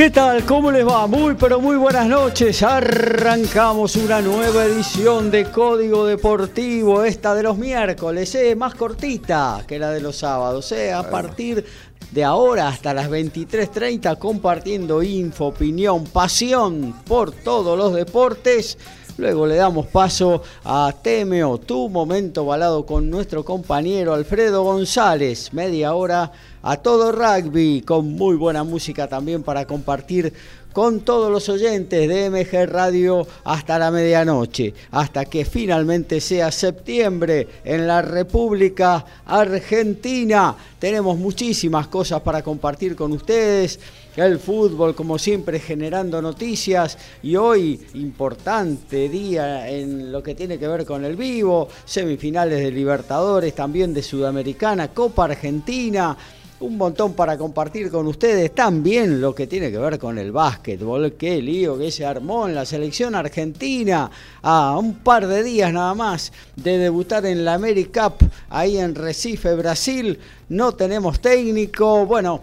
¿Qué tal? ¿Cómo les va? Muy pero muy buenas noches. Arrancamos una nueva edición de Código Deportivo, esta de los miércoles, eh, más cortita que la de los sábados, eh, a partir de ahora hasta las 23.30 compartiendo info, opinión, pasión por todos los deportes. Luego le damos paso a Temeo, tu momento balado con nuestro compañero Alfredo González. Media hora a todo rugby, con muy buena música también para compartir con todos los oyentes de MG Radio hasta la medianoche, hasta que finalmente sea septiembre en la República Argentina. Tenemos muchísimas cosas para compartir con ustedes. El fútbol, como siempre, generando noticias y hoy importante día en lo que tiene que ver con el vivo, semifinales de Libertadores, también de Sudamericana, Copa Argentina un montón para compartir con ustedes. También lo que tiene que ver con el básquetbol. Qué lío que se armó en la selección argentina. A un par de días nada más de debutar en la AmeriCup ahí en Recife, Brasil. No tenemos técnico. Bueno,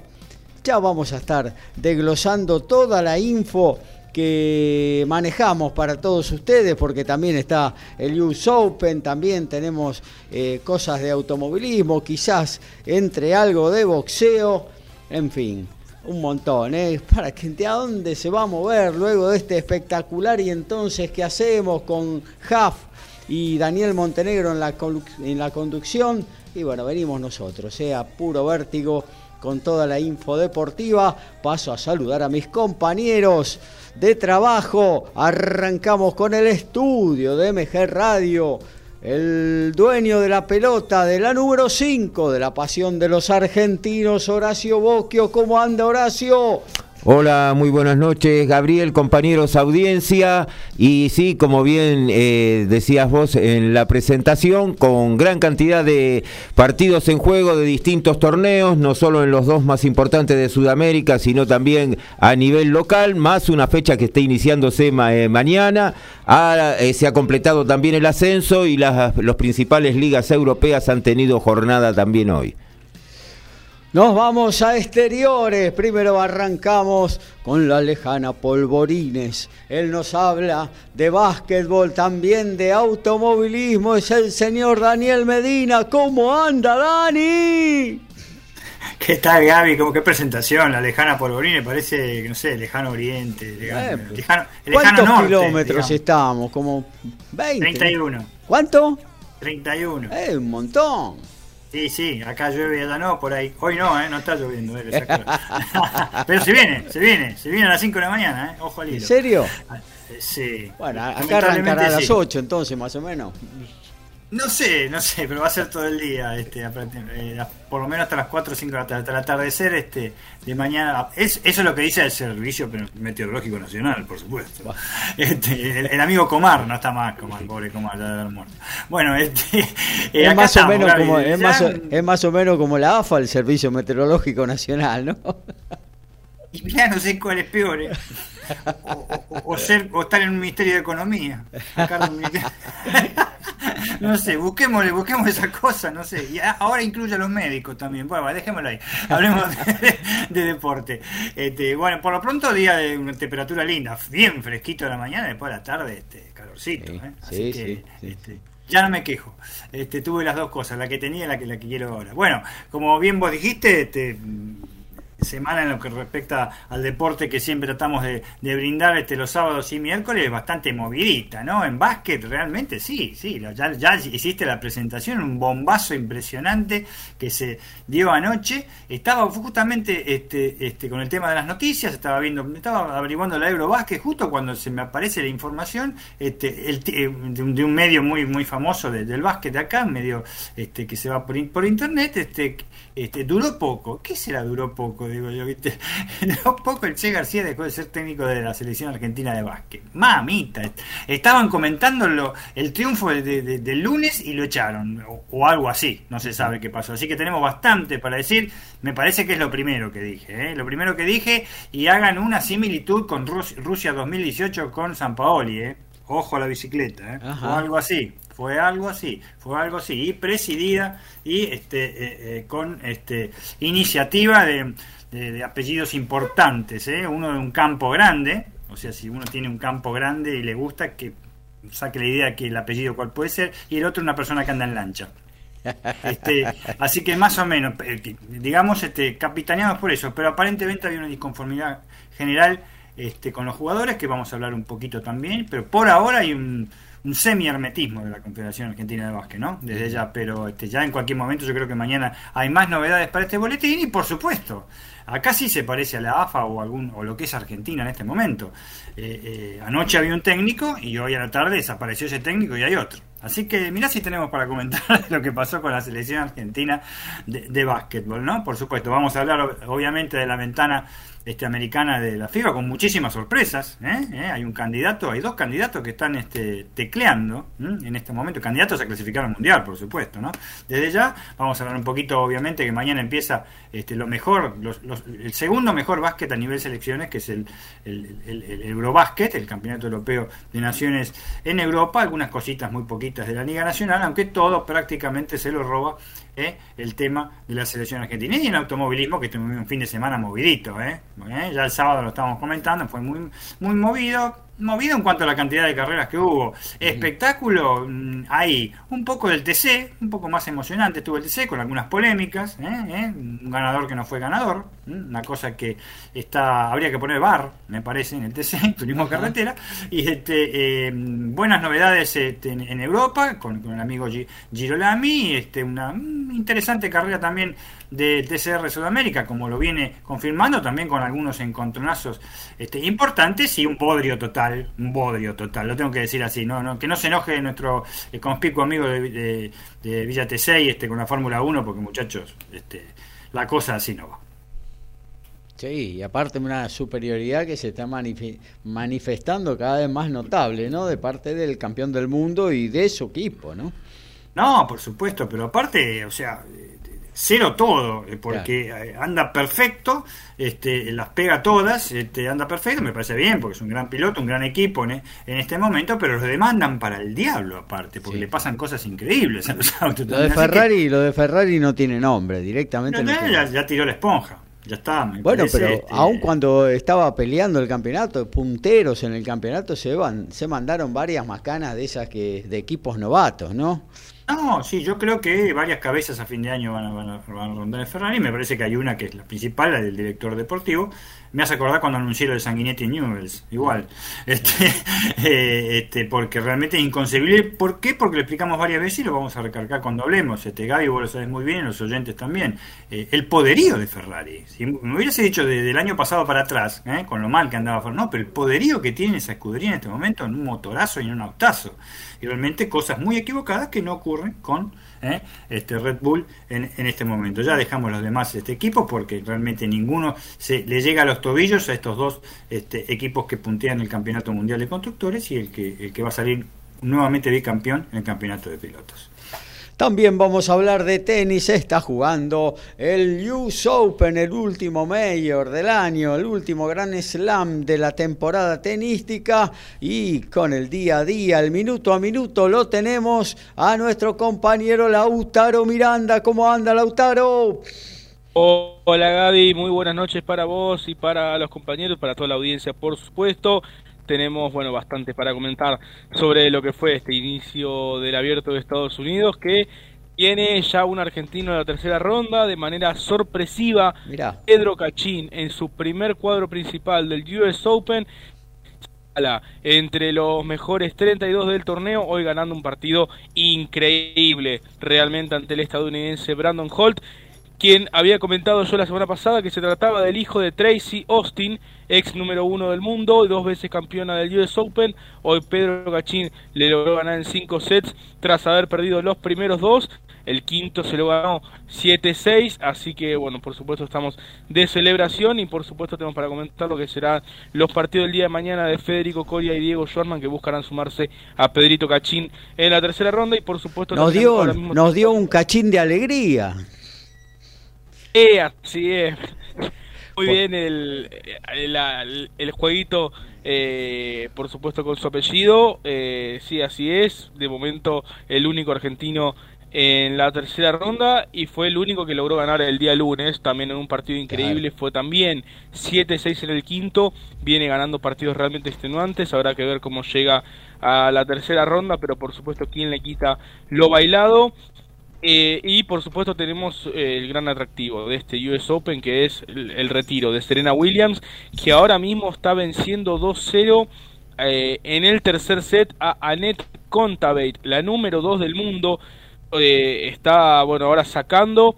ya vamos a estar desglosando toda la info que manejamos para todos ustedes, porque también está el US Open, también tenemos eh, cosas de automovilismo, quizás entre algo de boxeo, en fin, un montón, ¿eh? Para que a dónde se va a mover luego de este espectacular y entonces qué hacemos con Jaf y Daniel Montenegro en la, en la conducción. Y bueno, venimos nosotros, sea ¿eh? puro vértigo con toda la info deportiva. Paso a saludar a mis compañeros de trabajo. Arrancamos con el estudio de MG Radio. El dueño de la pelota de la número 5 de la pasión de los argentinos, Horacio Boquio. ¿Cómo anda Horacio? Hola, muy buenas noches, Gabriel, compañeros, audiencia. Y sí, como bien eh, decías vos en la presentación, con gran cantidad de partidos en juego de distintos torneos, no solo en los dos más importantes de Sudamérica, sino también a nivel local, más una fecha que está iniciándose eh, mañana. Eh, se ha completado también el ascenso y las los principales ligas europeas han tenido jornada también hoy. Nos vamos a exteriores. Primero arrancamos con la lejana Polvorines. Él nos habla de básquetbol, también de automovilismo. Es el señor Daniel Medina. ¿Cómo anda, Dani? ¿Qué tal, Gaby? ¿Cómo qué presentación? La lejana Polvorines parece, no sé, lejano oriente. Lejano, eh, ¿Cuántos kilómetros estamos? ¿Como 20? 31. ¿Cuánto? 31. Es un montón. Sí, sí, acá llueve y allá no, por ahí. Hoy no, ¿eh? no está lloviendo. Eh, Pero se viene, se viene, se viene a las 5 de la mañana, ¿eh? ojo al hilo. ¿En serio? Ah, sí. Bueno, acá arrancará a las 8 entonces, más o menos. No sé, no sé, pero va a ser todo el día, este, eh, por lo menos hasta las 4 o 5 de la tarde, hasta el atardecer este, de mañana. Es, eso es lo que dice el Servicio Meteorológico Nacional, por supuesto. Este, el, amigo Comar, no está más Comar, pobre Comar, ya debe haber muerto. Bueno, este, eh, es, más o menos como, es, más es más o menos como la AFA, el Servicio Meteorológico Nacional, ¿no? Y ya no sé cuál es peor, ¿eh? o, ser, o estar en un Ministerio de Economía. no sé, busquémosle, busquemos esa cosa, no sé. Y ahora incluye a los médicos también. Bueno, dejémoslo ahí. Hablemos de, deporte. Este, bueno, por lo pronto día de una temperatura linda, bien fresquito de la mañana, después de la tarde, este, calorcito. ¿eh? Así que, este, ya no me quejo. Este, tuve las dos cosas, la que tenía y la que, la que quiero ahora. Bueno, como bien vos dijiste, este, semana en lo que respecta al deporte que siempre tratamos de, brindar este, los sábados y miércoles bastante movidita, ¿no? En básquet realmente sí, sí, ya, ya hiciste la presentación, un bombazo impresionante que se dio anoche. Estaba justamente este, este, con el tema de las noticias, estaba viendo, estaba averiguando la Eurobásquet justo cuando se me aparece la información este, el, de, un, medio muy muy famoso del básquet de acá, medio este, que se va por, por internet, este, este, duró poco. ¿Qué será duró poco? Digo yo, ¿viste? Duró poco el Che García dejó de ser técnico de la selección argentina de básquet. Mamita, estaban comentando el triunfo del lunes y lo echaron, o, algo así, no se sabe qué pasó. Así que tenemos bastante para decir. Me parece que es lo primero que dije, ¿eh? lo primero que dije, y hagan una similitud con Rusia 2018 con San Paoli, ¿eh? Ojo a la bicicleta, ¿eh? o algo así fue algo así, fue algo así, y presidida y este, eh, eh, con este, iniciativa de, apellidos importantes, ¿eh? uno de un campo grande, o sea, si uno tiene un campo grande y le gusta, que saque la idea que el apellido cuál puede ser, y el otro una persona que anda en lancha. Este, así que más o menos, digamos, este, capitaneados por eso, pero aparentemente había una disconformidad general este, con los jugadores, que vamos a hablar un poquito también, pero por ahora hay un, un semi-hermetismo de la Confederación Argentina de Básquet, ¿no? Desde ya, pero este, ya en cualquier momento yo creo que mañana hay más novedades para este boletín y por supuesto, acá sí se parece a la AFA o, algún, o lo que es Argentina en este momento. Eh, eh, anoche había un técnico y hoy a la tarde desapareció ese técnico y hay otro. Así que mirá si tenemos para comentar lo que pasó con la selección argentina de, de básquetbol, ¿no? Por supuesto, vamos a hablar obviamente de la ventana este, americana de la FIBA con muchísimas sorpresas. ¿eh? ¿Eh? Hay un candidato, hay dos candidatos que están este, tecleando en este momento, candidatos a clasificar al mundial, por supuesto. ¿no? Desde ya vamos a hablar un poquito, obviamente, que mañana empieza este, lo mejor, el segundo mejor básquet a nivel selecciones, que es el, el, el, Eurobásquet, el Campeonato Europeo de Naciones en Europa, algunas cositas muy poquitas de la Liga Nacional, aunque todo prácticamente se lo roba ¿eh? el tema de la selección argentina. Y en automovilismo, que tuvimos un fin de semana movidito, ¿eh? ¿Eh? ya el sábado lo estábamos comentando, fue muy, muy movido, movido en cuanto a la cantidad de carreras que hubo. Espectáculo, mm, ahí, un poco del TC, un poco más emocionante estuvo el TC, con algunas polémicas, ¿eh? ¿Eh? un ganador que no fue ganador, una cosa que está habría que poner bar, me parece, en el TC, turismo carretera, y este, eh, buenas novedades este, en, Europa, con, el amigo Girolami, este, una mm, interesante carrera también de TCR Sudamérica, como lo viene confirmando, también con algunos encontronazos este, importantes y un bodrio total, un bodrio total, lo tengo que decir así, no, no que no se enoje nuestro eh, conspicuo amigo de, de, Villa T6 este, con la Fórmula 1, porque muchachos, este, la cosa así no va. Sí, y aparte una superioridad que se está manifestando cada vez más notable, ¿no? De parte del campeón del mundo y de su equipo, ¿no? No, por supuesto, pero aparte, o sea, cero todo, eh, porque eh, anda perfecto, este, las pega todas, este, anda perfecto, me parece bien, porque es un gran piloto, un gran equipo en, este momento, pero los demandan para el diablo aparte, porque le pasan cosas increíbles a los autos. Lo de Ferrari, lo de Ferrari no tiene nombre, directamente. ya, tiró la esponja. Ya está, bueno, pero este, aun cuando estaba peleando el campeonato, punteros en el campeonato, se, van, se mandaron varias macanas de esas que de equipos novatos, ¿no? No, sí, yo creo que varias cabezas a fin de año van a, van a, rondar en Ferrari. Me parece que hay una que es la principal, la del director deportivo. Me hace acordar cuando anuncié lo de Sanguinetti Newells, igual. Este, eh, este, porque realmente es inconcebible. ¿Por qué? Porque lo explicamos varias veces y lo vamos a recargar cuando hablemos. Este, Gaby, vos lo sabes muy bien, los oyentes también. Eh, el poderío de Ferrari. Si me hubiese dicho desde el año pasado para atrás, eh, con lo mal que andaba Ferrari, no, pero el poderío que tiene esa escudería en este momento en un motorazo y en un autazo y realmente cosas muy equivocadas que no ocurren con ¿eh? este Red Bull en, este momento. Ya dejamos los demás este equipo porque realmente ninguno se le llega a los tobillos a estos dos este, equipos que puntean el campeonato mundial de constructores y el que, el que va a salir nuevamente bicampeón en el campeonato de pilotos. También vamos a hablar de tenis. Está jugando el US Open, el último mayor del año, el último gran slam de la temporada tenística. Y con el día a día, el minuto a minuto, lo tenemos a nuestro compañero Lautaro Miranda. ¿Cómo anda, Lautaro? Hola Gaby, muy buenas noches para vos y para los compañeros, para toda la audiencia, por supuesto tenemos bueno bastante para comentar sobre lo que fue este inicio del abierto de Estados Unidos que Viene ya un argentino de la tercera ronda de manera sorpresiva. Pedro Cachín en su primer cuadro principal del US Open. Entre los mejores 32 del torneo, hoy ganando un partido increíble realmente ante el estadounidense Brandon Holt quien había comentado yo la semana pasada que se trataba del hijo de Tracy Austin, ex número uno del mundo, dos veces campeona del US Open. Hoy Pedro Gachín le logró ganar en cinco sets tras haber perdido los primeros dos. El quinto se lo ganó 7-6, así que bueno, por supuesto estamos de celebración y por supuesto tenemos para comentar lo que serán los partidos del día de mañana de Federico Coria y Diego Schwarman que buscarán sumarse a Pedrito Cachín en la tercera ronda y por supuesto nos dio, nos dio un cachín de alegría así es. Muy bien el, el, el jueguito, eh, por supuesto con su apellido. Eh, sí, así es. De momento el único argentino en la tercera ronda y fue el único que logró ganar el día lunes, también en un partido increíble, fue también 7-6 en el quinto, viene ganando partidos realmente extenuantes, habrá que ver cómo llega a la tercera ronda, pero por supuesto quién le quita lo bailado. Eh, y por supuesto tenemos eh, el gran atractivo de este US Open que es el, retiro de Serena Williams que ahora mismo está venciendo 2-0 eh, en el tercer set a Annette Contavate, la número 2 del mundo. está bueno ahora sacando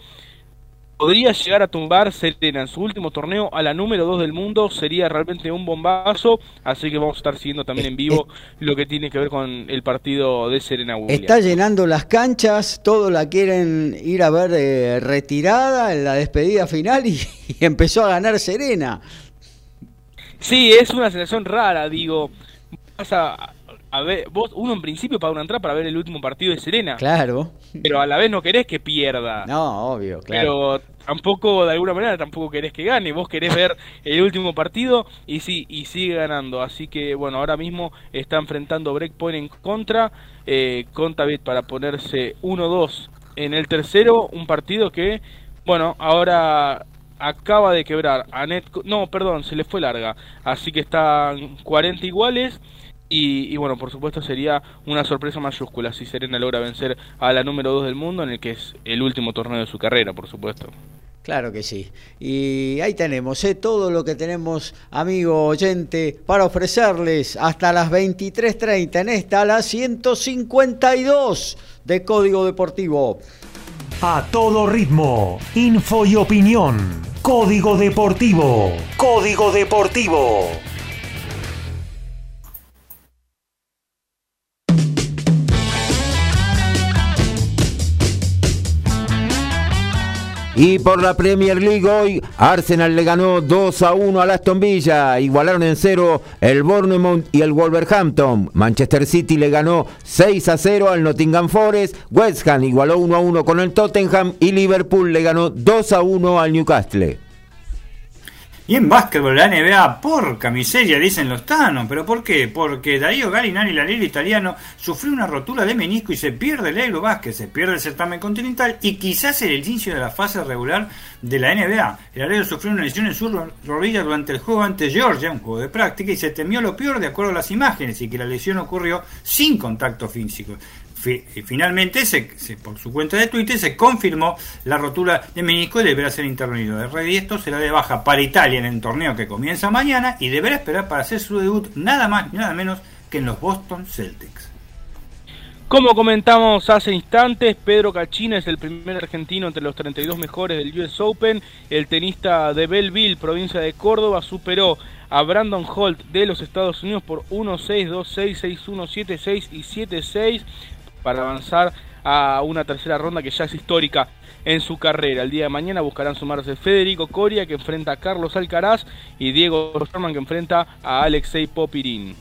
podría llegar a tumbar Serena en su último torneo a la número 2 del mundo, sería realmente un bombazo, así que vamos a estar siguiendo también en vivo lo que tiene que ver con el partido de Serena Williams. Está llenando las canchas, todos la quieren ir a ver eh, retirada en la despedida final y, y empezó a ganar Serena. Sí, es una sensación rara, digo, a ver, vos, uno en principio paga una entrada para ver el último partido de Serena. Claro. Pero a la vez no querés que pierda. No, obvio, claro. Pero tampoco, de alguna manera, tampoco querés que gane. Vos querés ver el último partido y sí, y sigue ganando. Así que, bueno, ahora mismo está enfrentando Breakpoint en contra. Eh, Contavit para ponerse 1-2 en el tercero. Un partido que, bueno, ahora acaba de quebrar a Net... No, perdón, se le fue larga. Así que están 40 iguales. Y, bueno, por supuesto sería una sorpresa mayúscula si Serena logra vencer a la número 2 del mundo en el que es el último torneo de su carrera, por supuesto. Claro que sí. Y ahí tenemos ¿eh? todo lo que tenemos, amigo oyente, para ofrecerles hasta las 23.30 en esta, la 152 de Código Deportivo. A todo ritmo, info y opinión. Código Deportivo. Código Deportivo. Y por la Premier League hoy, Arsenal le ganó 2 a 1 al Aston Villa. Igualaron en cero el Bournemouth y el Wolverhampton. Manchester City le ganó 6 a 0 al Nottingham Forest. West Ham igualó 1 a 1 con el Tottenham. Y Liverpool le ganó 2 a 1 al Newcastle. Y en básquetbol, la NBA, porca miseria, dicen los tanos. ¿Pero por qué? Porque Darío Galinari, el alero italiano, sufrió una rotura de menisco y se pierde el Eurobásquet, se pierde el certamen continental y quizás el inicio de la fase regular de la NBA. El alero sufrió una lesión en su rodilla durante el juego ante Georgia, un juego de práctica, y se temió lo peor de acuerdo a las imágenes y que la lesión ocurrió sin contacto físico finalmente, se, por su cuenta de Twitter, se confirmó la rotura de menisco y deberá ser intervenido. De rey esto será de baja para Italia en el torneo que comienza mañana y deberá esperar para hacer su debut nada más ni nada menos que en los Boston Celtics. Como comentamos hace instantes, Pedro Cachina es el primer argentino entre los 32 mejores del US Open. El tenista de Belleville, provincia de Córdoba, superó a Brandon Holt de los Estados Unidos por 1-6, 2-6, 6-1, 7-6 y 7-6 para avanzar a una tercera ronda que ya es histórica en su carrera. El día de mañana buscarán sumarse Federico Coria que enfrenta a Carlos Alcaraz y Diego Sherman que enfrenta a Alexei Popirín.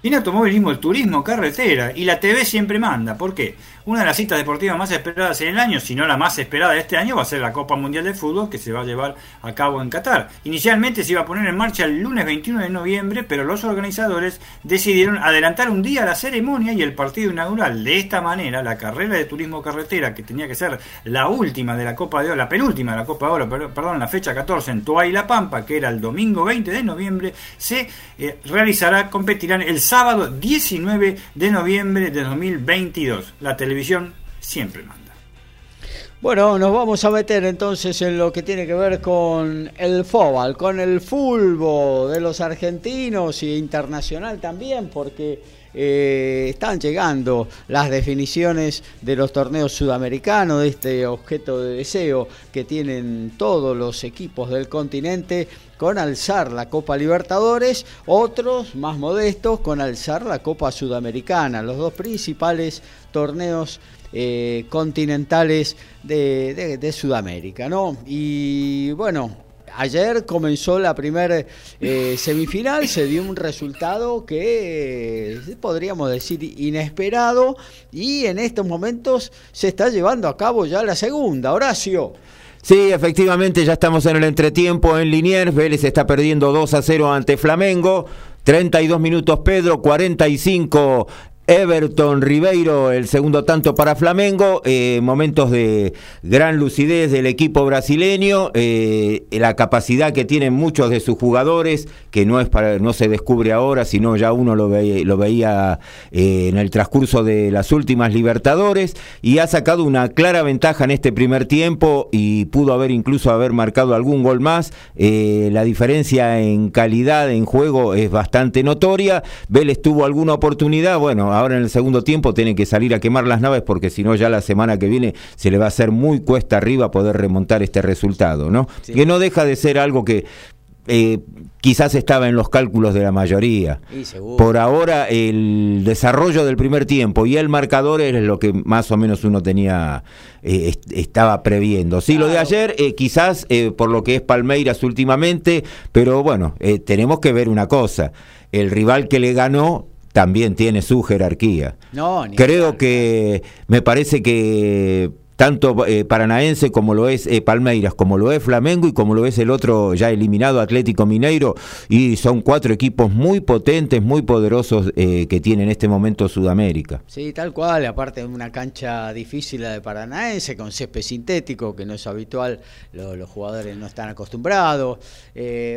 Tiene automovilismo, el turismo, carretera y la TV siempre manda. ¿Por qué? Una de las citas deportivas más esperadas en el año, si no la más esperada de este año, va a ser la Copa Mundial de Fútbol que se va a llevar a cabo en Qatar. Inicialmente se iba a poner en marcha el lunes 21 de noviembre, pero los organizadores decidieron adelantar un día la ceremonia y el partido inaugural. De esta manera, la carrera de turismo carretera, que tenía que ser la última de la Copa de Oro, la penúltima de la Copa de Oro, perdón, la fecha 14 en Toa y La Pampa, que era el domingo 20 de noviembre, se eh, realizará, competirán el sábado 19 de noviembre de 2022. La televisión siempre manda. Bueno, nos vamos a meter entonces en lo que tiene que ver con el fútbol, con el fútbol de los argentinos y internacional también, porque eh, están llegando las definiciones de los torneos sudamericanos, de este objeto de deseo que tienen todos los equipos del continente con alzar la Copa Libertadores, otros más modestos con alzar la Copa Sudamericana, los dos principales torneos eh, continentales de, Sudamérica, ¿no? Y bueno, ayer comenzó la primera eh, semifinal, se dio un resultado que eh, podríamos decir inesperado y en estos momentos se está llevando a cabo ya la segunda. Horacio. Sí, efectivamente, ya estamos en el entretiempo en Liniers. Vélez está perdiendo 2 a 0 ante Flamengo. 32 minutos Pedro, 45 Everton Ribeiro, el segundo tanto para Flamengo, eh, momentos de gran lucidez del equipo brasileño, eh, la capacidad que tienen muchos de sus jugadores, que no es para, no se descubre ahora, sino ya uno lo, lo veía eh, en el transcurso de las últimas Libertadores, y ha sacado una clara ventaja en este primer tiempo y pudo haber incluso haber marcado algún gol más. la diferencia en calidad en juego es bastante notoria. Vélez tuvo alguna oportunidad, bueno, ahora en el segundo tiempo tiene que salir a quemar las naves porque si no ya la semana que viene se le va a hacer muy cuesta arriba poder remontar este resultado, ¿no? Que no deja de ser algo que eh, quizás estaba en los cálculos de la mayoría. Por ahora el desarrollo del primer tiempo y el marcador es lo que más o menos uno tenía, eh, estaba previendo. Sí, lo de ayer eh, quizás por lo que es Palmeiras últimamente, pero bueno, tenemos que ver una cosa, el rival que le ganó también tiene su jerarquía. No, Creo que me parece que tanto eh, Paranaense como lo es eh, Palmeiras, como lo es Flamengo y como lo es el otro ya eliminado Atlético Mineiro. Y son cuatro equipos muy potentes, muy poderosos eh, que tiene en este momento Sudamérica. Sí, tal cual, aparte de una cancha difícil la de Paranaense, con césped sintético, que no es habitual, los jugadores no están acostumbrados.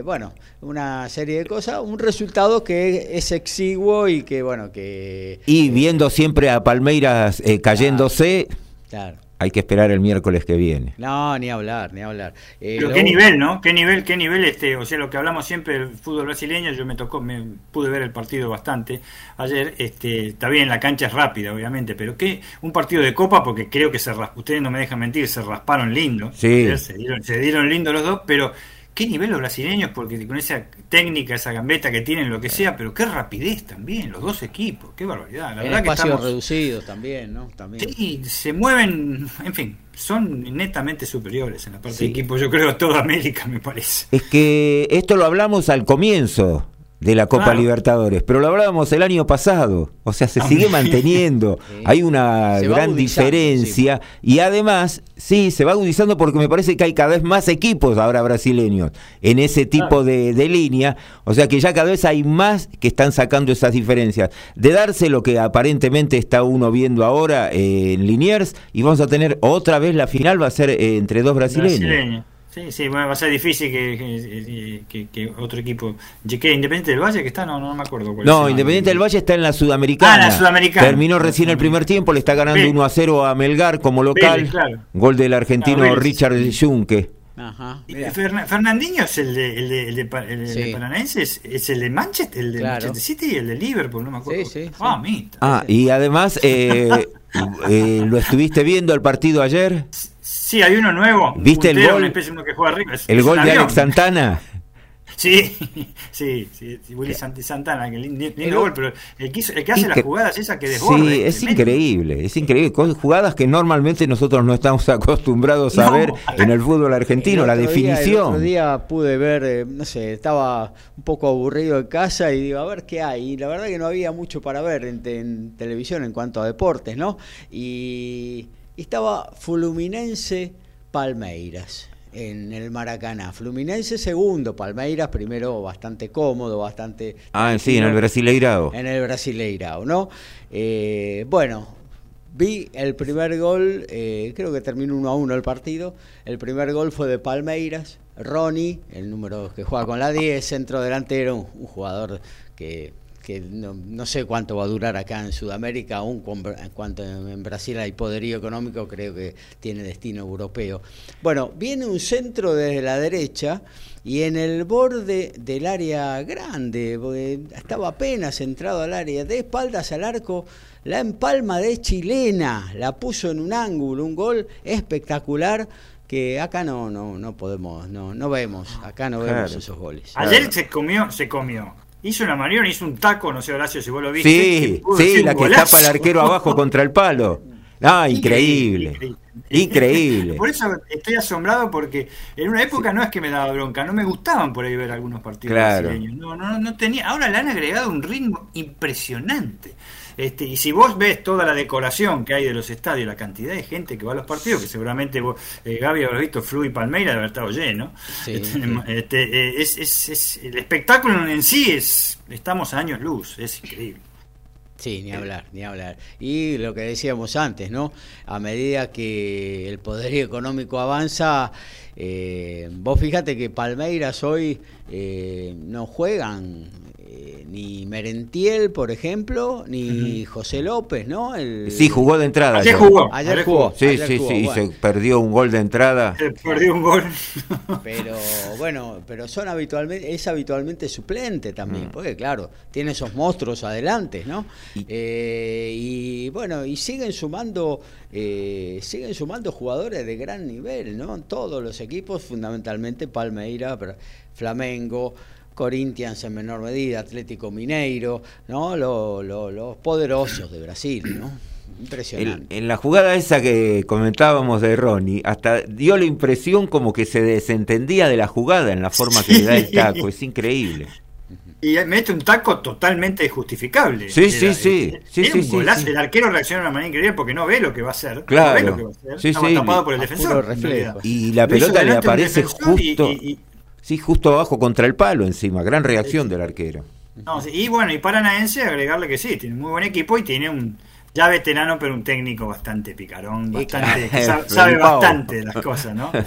bueno, una serie de cosas, un resultado que es exiguo y que, bueno, que... Y viendo siempre a Palmeiras cayéndose... claro hay que esperar el miércoles que viene. No, ni hablar, ni hablar. Eh, Pero qué nivel, ¿no? Qué nivel, qué nivel este, o sea, lo que hablamos siempre del fútbol brasileño, yo me tocó, me pude ver el partido bastante ayer, este, está bien, la cancha es rápida, obviamente, pero qué, un partido de copa, porque creo que se ustedes no me dejan mentir, se rasparon lindo, sí. se, dieron, se dieron lindo los dos, pero qué nivel los brasileños, porque con esa técnica, esa gambeta que tienen, lo que sea, pero qué rapidez también, los dos equipos, qué barbaridad. La verdad espacios que reducidos también, ¿no? También. Sí, se mueven, en fin, son netamente superiores en la parte de equipo, yo creo, a toda América, me parece. Es que esto lo hablamos al comienzo de la Copa Libertadores, pero lo hablábamos el año pasado, o sea, se ah, sigue manteniendo, hay una gran diferencia y además, sí, se va agudizando porque me parece que hay cada vez más equipos ahora brasileños en ese tipo de, línea, o sea que ya cada vez hay más que están sacando esas diferencias. De darse lo que aparentemente está uno viendo ahora eh, en Liniers y vamos a tener otra vez la final, va a ser eh, entre dos brasileños. Sí, sí, bueno, va a ser difícil que, otro equipo. ¿Qué? ¿Independiente del Valle que está? No, no me acuerdo. Cuál no, Independiente del Valle está en la Sudamericana. Ah, la Sudamericana. Terminó recién el primer tiempo, le está ganando 1 a 0 a Melgar como local. Gol del argentino Richard Junque. Ajá. Fernandinho es el de, el de, el de, el es, el de Manchester, el de Manchester City y el de Liverpool, no me acuerdo. Sí, sí, ah, ah, y además, eh, eh, ¿lo estuviste viendo el partido ayer? Sí, hay uno nuevo. ¿Viste el gol? el gol de Alex Santana. Sí, sí, sí, Willy Santana, que lindo gol, pero el que, el que hace las jugadas esa que desborda. Sí, es increíble, es increíble. Jugadas que normalmente nosotros no estamos acostumbrados a ver en el fútbol argentino, la definición. Día, el otro día pude ver, eh, no sé, estaba un poco aburrido en casa y digo, a ver qué hay. Y la verdad que no había mucho para ver en, en televisión en cuanto a deportes, ¿no? Y estaba Fluminense Palmeiras en el Maracaná. Fluminense segundo, Palmeiras primero bastante cómodo, bastante... Ah, sí, en el Brasileirao. En el Brasileirao, ¿no? Eh, bueno, vi el primer gol, eh, creo que terminó 1 a 1 el partido. El primer gol fue de Palmeiras, Ronnie, el número que juega con la 10, centro delantero, un jugador que que no, no, sé cuánto va a durar acá en Sudamérica, aún en cuanto en Brasil hay poderío económico, creo que tiene destino europeo. Bueno, viene un centro desde la derecha y en el borde del área grande, estaba apenas entrado al área, de espaldas al arco, la empalma de chilena, la puso en un ángulo, un gol espectacular que acá no no no podemos no no vemos acá no vemos esos goles. Ayer se comió se comió hizo una maniobra hizo un taco no sé Horacio si vos lo viste. Sí sí la que tapa el arquero abajo contra el palo. Ah increíble increíble, por eso estoy asombrado porque en una época no es que me daba bronca no me gustaban por ahí ver algunos partidos brasileños. No no no tenía ahora le han agregado un ritmo impresionante este, y si vos ves toda la decoración que hay de los estadios, la cantidad de gente que va a los partidos, que seguramente vos, eh, Gaby habrá visto Flu y Palmeira de haber estado lleno, este, este eh, es, es, el espectáculo en sí es, estamos a años luz, es increíble. Sí, ni hablar, ni hablar. Y lo que decíamos antes, ¿no? A medida que el poderío económico avanza, eh, vos fíjate que Palmeiras hoy no juegan ni Merentiel, por ejemplo, ni José López, ¿no? El... Sí, jugó de entrada. Ayer jugó. Ayer jugó. Sí, sí, sí, se perdió un gol de entrada. Se perdió un gol. pero bueno, pero son habitualmente, es habitualmente suplente también, mm. porque claro, tiene esos monstruos adelante, ¿no? Y, eh, y bueno, y siguen sumando, eh, siguen sumando jugadores de gran nivel, ¿no? Todos los equipos, fundamentalmente Palmeira, Flamengo. Corinthians en menor medida, Atlético Mineiro, ¿no? los poderosos de Brasil, ¿no? Impresionante. en la jugada esa que comentábamos de Ronnie, hasta dio la impresión como que se desentendía de la jugada en la forma que le da el taco, es increíble. Y mete un taco totalmente justificable. Sí, sí, sí. sí, El arquero reacciona de una manera increíble porque no ve lo que va a hacer. Claro. No ve lo que va a hacer. Está tapado por el defensor. Y la pelota le aparece justo. Sí, justo abajo contra el palo encima, gran reacción del arquero. y bueno, y Paranaense agregarle que sí, tiene muy buen equipo y tiene un ya veterano, pero un técnico bastante picarón, bastante, que sabe, bastante de las cosas, ¿no?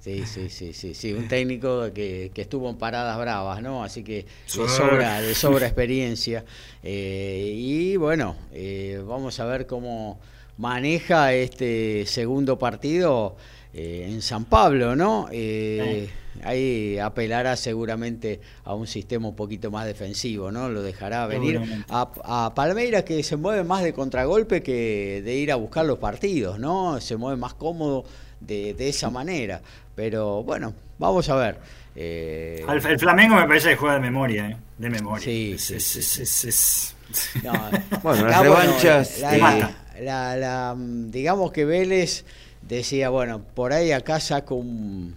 Sí, sí, sí, sí, sí, un técnico que, estuvo en paradas bravas, ¿no? Así que de sobra, de sobra experiencia. Eh, y bueno, eh, vamos a ver cómo maneja este segundo partido eh, en San Pablo, ¿no? ahí apelará seguramente a un sistema un poquito más defensivo, ¿no? Lo dejará venir a, a, Palmeiras que se mueve más de contragolpe que de ir a buscar los partidos, ¿no? Se mueve más cómodo de, esa manera. Pero bueno, vamos a ver. Eh... El, Flamengo me parece que juega de memoria, ¿eh? De memoria. Sí, sí, sí. bueno, las revanchas. la, digamos que Vélez decía, bueno, por ahí acá saco un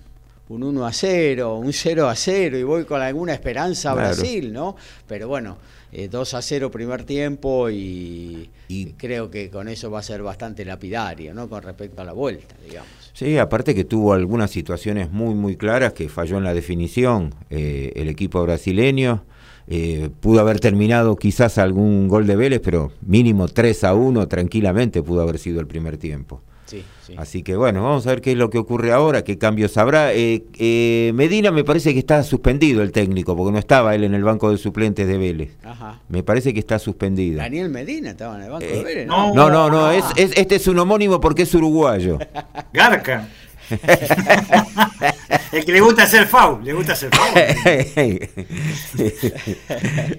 un 1 a 0, un 0 a 0 y voy con alguna esperanza a Brasil, ¿no? Pero bueno, 2 eh, a 0 primer tiempo y, creo que con eso va a ser bastante lapidario, ¿no? Con respecto a la vuelta, digamos. Sí, aparte que tuvo algunas situaciones muy, muy claras que falló en la definición eh, el equipo brasileño. Eh, pudo haber terminado quizás algún gol de Vélez, pero mínimo 3 a 1 tranquilamente pudo haber sido el primer tiempo. Así que bueno, vamos a ver qué es lo que ocurre ahora, qué cambios habrá. Eh, eh, Medina me parece que está suspendido el técnico, porque no estaba él en el banco de suplentes de Vélez. Me parece que está suspendido. Daniel Medina estaba en el banco de eh, Vélez. No, no, no, no, Es, este es un homónimo porque es uruguayo. Garca. el que le gusta hacer foul, le gusta hacer foul.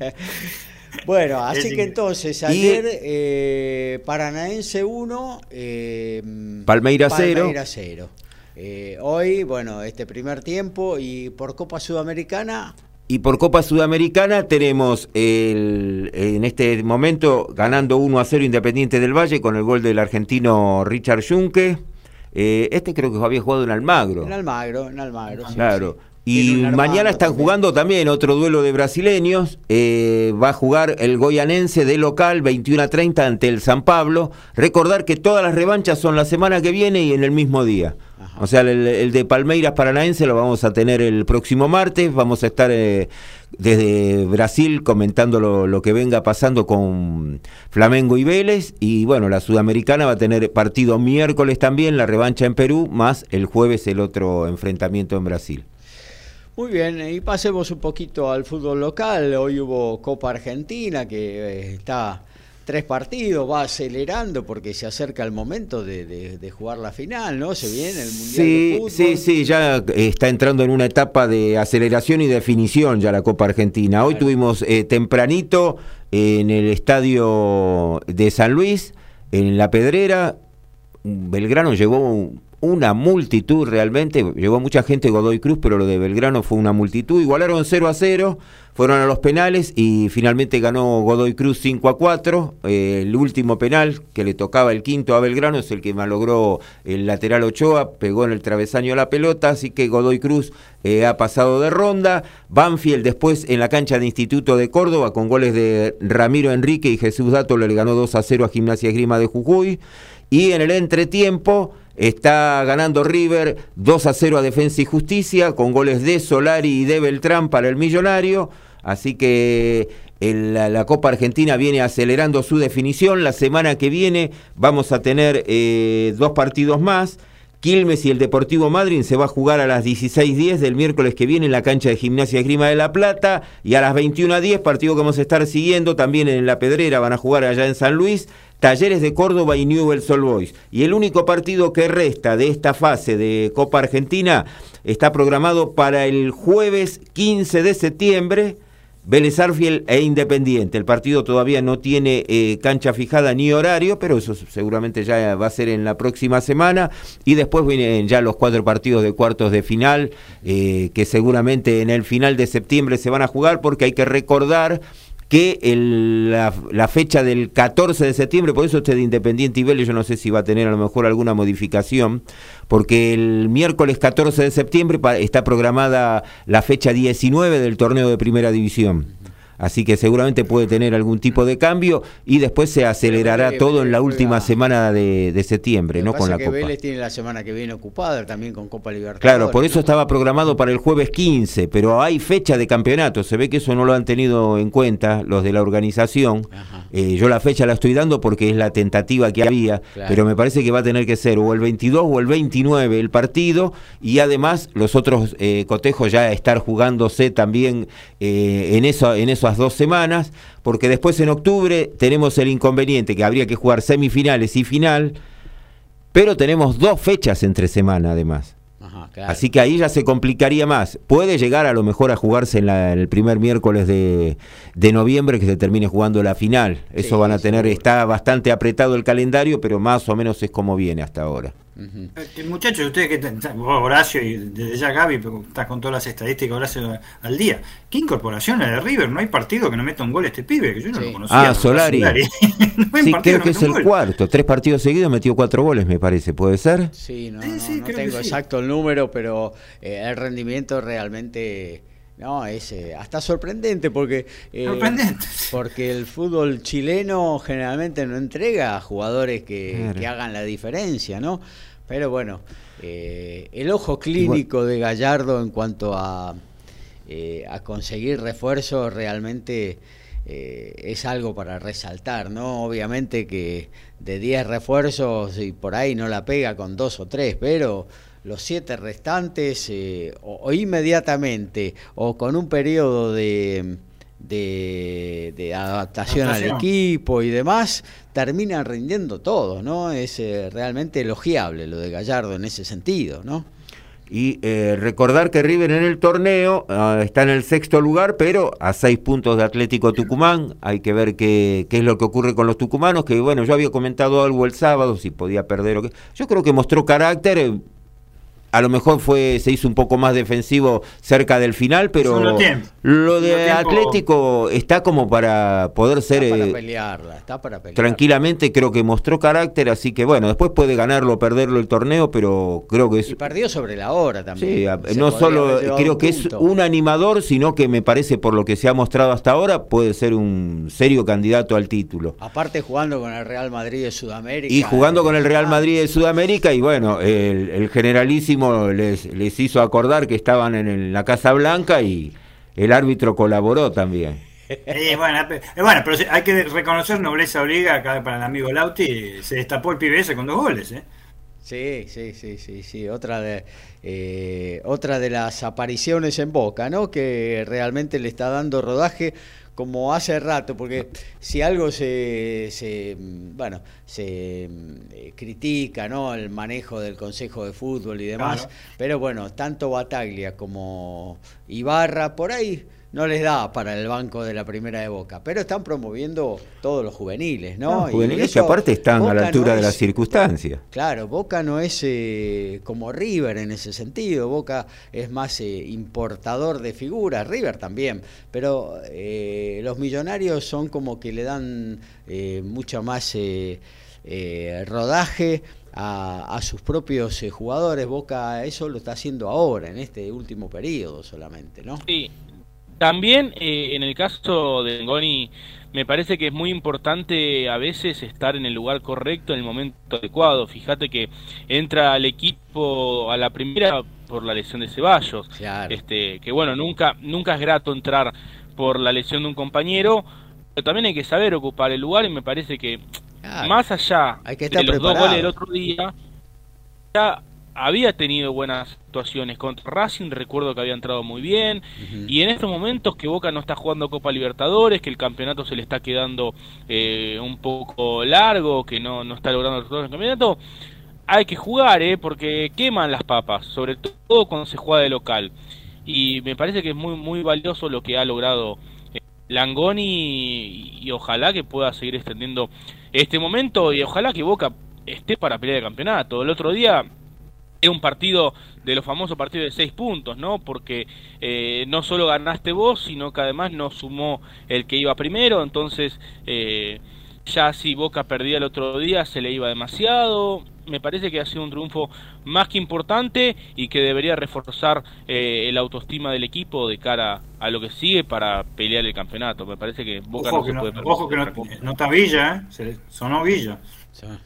Bueno, así que entonces ayer eh, Paranaense 1, eh, Palmeira 0. Eh, hoy, bueno, este primer tiempo y por Copa Sudamericana. Y por Copa Sudamericana tenemos el, en este momento ganando 1 a 0 Independiente del Valle con el gol del argentino Richard Junque. Eh, este creo que había jugado en Almagro. En Almagro, en Almagro. claro. Y mañana están jugando también otro duelo de brasileños. Eh, va a jugar el goyanense de local 21 a 30 ante el San Pablo. Recordar que todas las revanchas son la semana que viene y en el mismo día. O sea, el, de Palmeiras Paranaense lo vamos a tener el próximo martes. Vamos a estar eh, desde Brasil comentando lo, lo, que venga pasando con Flamengo y Vélez. Y bueno, la Sudamericana va a tener partido miércoles también, la revancha en Perú, más el jueves el otro enfrentamiento en Brasil. Muy bien, y pasemos un poquito al fútbol local. Hoy hubo Copa Argentina que eh, está tres partidos, va acelerando porque se acerca el momento de, jugar la final, ¿no? Se viene el Mundial sí, de Fútbol. Sí, sí, ya está entrando en una etapa de aceleración y definición ya la Copa Argentina. Hoy tuvimos eh, tempranito en el estadio de San Luis, en La Pedrera, Belgrano llegó una multitud realmente, llegó mucha gente Godoy Cruz, pero lo de Belgrano fue una multitud, igualaron 0 a 0, fueron a los penales y finalmente ganó Godoy Cruz 5 a 4, eh, el último penal que le tocaba el quinto a Belgrano es el que malogró el lateral Ochoa, pegó en el travesaño la pelota, así que Godoy Cruz eh, ha pasado de ronda, Banfield después en la cancha de Instituto de Córdoba con goles de Ramiro Enrique y Jesús Dato le ganó 2 a 0 a Gimnasia Esgrima de Jujuy, y en el entretiempo está ganando River 2 a 0 a Defensa y Justicia con goles de Solari y de Beltrán para el Millonario. Así que la, Copa Argentina viene acelerando su definición. La semana que viene vamos a tener eh, dos partidos más. Quilmes y el Deportivo Madrid se va a jugar a las 16.10 del miércoles que viene en la cancha de Gimnasia Esgrima de La Plata y a las 21.10, partido que vamos a estar siguiendo también en La Pedrera, van a jugar allá en San Luis, Talleres de Córdoba y Newell's Old Boys. Y el único partido que resta de esta fase de Copa Argentina está programado para el jueves 15 de septiembre Vélez Arfiel e Independiente. El partido todavía no tiene eh, cancha fijada ni horario, pero eso seguramente ya va a ser en la próxima semana. Y después vienen ya los cuatro partidos de cuartos de final, eh, que seguramente en el final de septiembre se van a jugar, porque hay que recordar que la, fecha del 14 de septiembre, por eso este de Independiente y Vélez, yo no sé si va a tener a lo mejor alguna modificación, porque el miércoles 14 de septiembre está programada la fecha 19 del torneo de Primera División así que seguramente puede tener algún tipo de cambio y después se acelerará todo en la última semana de, septiembre, ¿no? Con la que Copa. Vélez tiene la semana que viene ocupada también con Copa Libertadores. Claro, por eso estaba programado para el jueves 15, pero hay fecha de campeonato, se ve que eso no lo han tenido en cuenta los de la organización. Eh, yo la fecha la estoy dando porque es la tentativa que había, pero me parece que va a tener que ser o el 22 o el 29 el partido y además los otros eh, cotejos ya estar jugándose también eh, en eso en esos dos semanas, porque después en octubre tenemos el inconveniente que habría que jugar semifinales y final, pero tenemos dos fechas entre semana además. Así que ahí ya se complicaría más. Puede llegar a lo mejor a jugarse en, el primer miércoles de, noviembre que se termine jugando la final. Eso van a tener, está bastante apretado el calendario, pero más o menos es como viene hasta ahora. Uh Muchachos, ustedes que Horacio y desde ya Gaby, estás con todas las estadísticas Horacio al día. ¿Qué incorporación la de River? No hay partido que no meta un gol este pibe, que yo no lo conocía. Ah, Solari. sí, creo que es el cuarto. Tres partidos seguidos metió cuatro goles, me parece. ¿Puede ser? Sí, no, tengo exacto el número, pero eh, el rendimiento realmente... No, es eh, hasta sorprendente porque sorprendente. porque el fútbol chileno generalmente no entrega a jugadores que, que hagan la diferencia, ¿no? Pero bueno, eh, el ojo clínico de Gallardo en cuanto a, eh, a conseguir refuerzos realmente eh, es algo para resaltar, ¿no? Obviamente que de 10 refuerzos y por ahí no la pega con dos o tres, pero los siete restantes o, inmediatamente o con un periodo de de, adaptación, al equipo y demás, terminan rindiendo todo, ¿no? Es eh, realmente elogiable lo de Gallardo en ese sentido, ¿no? Y eh, recordar que River en el torneo ah, está en el sexto lugar, pero a seis puntos de Atlético Tucumán. Hay que ver qué, qué, es lo que ocurre con los tucumanos, que bueno, yo había comentado algo el sábado, si podía perder o qué. Yo creo que mostró carácter, eh, a lo mejor fue se hizo un poco más defensivo cerca del final, pero lo de Atlético está como para poder ser está para eh, pelearla, está para pelearla. tranquilamente creo que mostró carácter, así que bueno, después puede ganarlo o perderlo el torneo, pero creo que es y perdió sobre la hora también. Sí, no solo creo que es un animador, sino que me parece por lo que se ha mostrado hasta ahora puede ser un serio candidato al título. Aparte jugando con el Real Madrid de Sudamérica. Y jugando con el Real Madrid de Sudamérica y bueno, el generalísimo les, les hizo acordar que estaban en, la Casa Blanca y el árbitro colaboró también. Eh, bueno, eh, bueno, pero hay que reconocer nobleza obliga acá para el amigo Lauti, se destapó el PBS con dos goles, ¿eh? Sí, sí, sí, sí, sí. Otra de, eh, otra de las apariciones en Boca, ¿no? Que realmente le está dando rodaje como hace rato, porque si algo se, se bueno, se eh, critica, ¿no? El manejo del Consejo de Fútbol y demás, pero bueno, tanto Bataglia como Ibarra, por ahí no les da para el banco de la primera de Boca, pero están promoviendo todos los juveniles, ¿no? juveniles que aparte están a la altura de las circunstancias. Claro, Boca no es eh, como River en ese sentido, Boca es más eh, importador de figuras, River también, pero eh, los millonarios son como que le dan mucho más rodaje. A, a, sus propios jugadores. Boca eso lo está haciendo ahora, en este último periodo solamente, ¿no? Sí, también eh, en el caso de Ngoni me parece que es muy importante a veces estar en el lugar correcto en el momento adecuado. Fíjate que entra al equipo a la primera por la lesión de Ceballos. Este, que bueno, nunca, nunca es grato entrar por la lesión de un compañero, pero también hay que saber ocupar el lugar y me parece que más allá de los dos goles del otro día, ya había tenido buenas actuaciones contra Racing, recuerdo que había entrado muy bien, y en estos momentos que Boca no está jugando Copa Libertadores, que el campeonato se le está quedando eh, un poco largo, que no, no está logrando el campeonato, hay que jugar, ¿eh? porque queman las papas, sobre todo cuando se juega de local. Y me parece que es muy, muy valioso lo que ha logrado eh, Langoni y ojalá que pueda seguir extendiendo este momento y ojalá que Boca esté para pelear el campeonato. El otro día es un partido de los famosos partidos de seis puntos, ¿no? Porque eh, no solo ganaste vos, sino que además no sumó el que iba primero, entonces eh, ya si Boca perdía el otro día se le iba demasiado. Me parece que ha sido un triunfo más que importante y que debería reforzar eh, el autoestima del equipo de cara a lo que sigue para pelear el campeonato. Me parece que Boca no se puede perder. Ojo que no, está Villa, ¿eh? sonó Villa.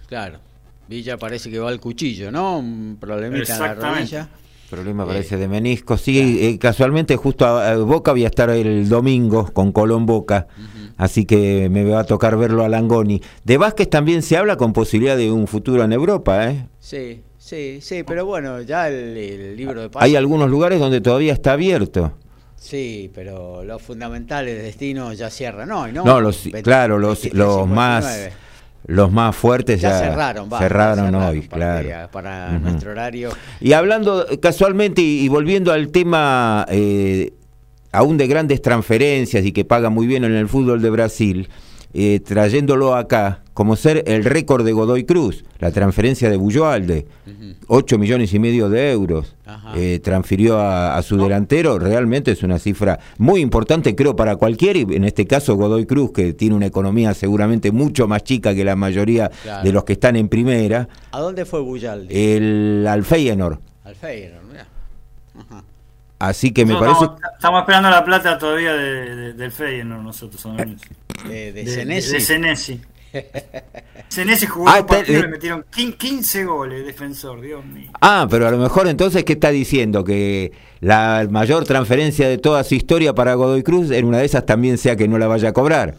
Claro. Villa parece que va al cuchillo, ¿no? Un problemita en la rodilla. Problema eh, parece de menisco. Sí, eh, casualmente justo a, Boca voy a estar el domingo con Colón Boca, así que me va a tocar verlo a Langoni. De Vázquez también se habla con posibilidad de un futuro en Europa, ¿eh? Sí, sí, sí, pero bueno, ya el, libro de Hay algunos lugares donde todavía está abierto. Sí, pero los fundamentales destinos ya cierran hoy, ¿no? No, los, claro, los, los más los más fuertes ya, cerraron, cerraron, hoy, claro. Para nuestro horario. Y hablando casualmente y, volviendo al tema eh, aún de grandes transferencias y que paga muy bien en el fútbol de Brasil, eh, trayéndolo acá como ser el récord de Godoy Cruz, la transferencia de Bulloalde, 8 millones y medio de euros, eh, transfirió a, su delantero, realmente es una cifra muy importante, creo, para cualquiera, y en este caso Godoy Cruz, que tiene una economía seguramente mucho más chica que la mayoría de los que están en primera. ¿A dónde fue Bullalde? El, al Feyenoord. Al Feyenoord, mira. Así que me parece. Estamos, esperando la plata todavía de, del Feyenoord nosotros. de, de, Senesi. Senesi. Jugó ah, un partido y le metieron 15 goles, defensor, Dios mío. Ah, pero a lo mejor entonces, ¿qué está diciendo? Que la mayor transferencia de toda su historia para Godoy Cruz, en una de esas también sea que no la vaya a cobrar.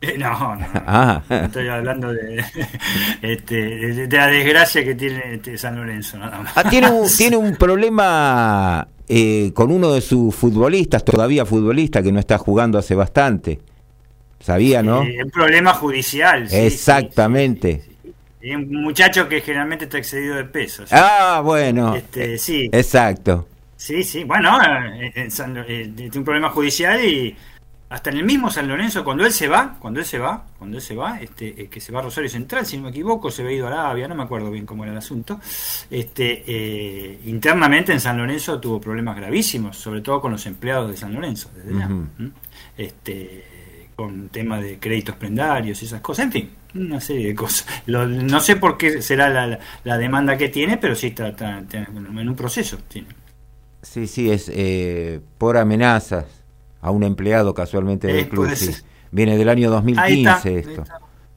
Eh, no, no, ah. estoy hablando de, este, de, la desgracia que tiene este San Lorenzo, nada más. Ah, tiene, un, tiene un problema eh, con uno de sus futbolistas, todavía futbolista, que no está jugando hace bastante. Sabía, ¿no? un problema judicial. Exactamente. un muchacho que generalmente está excedido de peso. Ah, bueno. Este, sí. Exacto. Sí, sí. Bueno, eh, tiene un problema judicial y hasta en el mismo San Lorenzo, cuando él se va, cuando él se va, cuando él se va, este, eh, que se va a Rosario Central, si no me equivoco, se ve ido a Arabia, no me acuerdo bien cómo era el asunto, este, eh, internamente en San Lorenzo tuvo problemas gravísimos, sobre todo con los empleados de San Lorenzo, desde ya, este, con temas de créditos prendarios y esas cosas, en fin, una serie de cosas. no sé por qué será la, demanda que tiene, pero sí está, en un proceso. Tiene. Sí, sí, es eh, por amenazas a un empleado casualmente del club. Viene del año 2015 esto.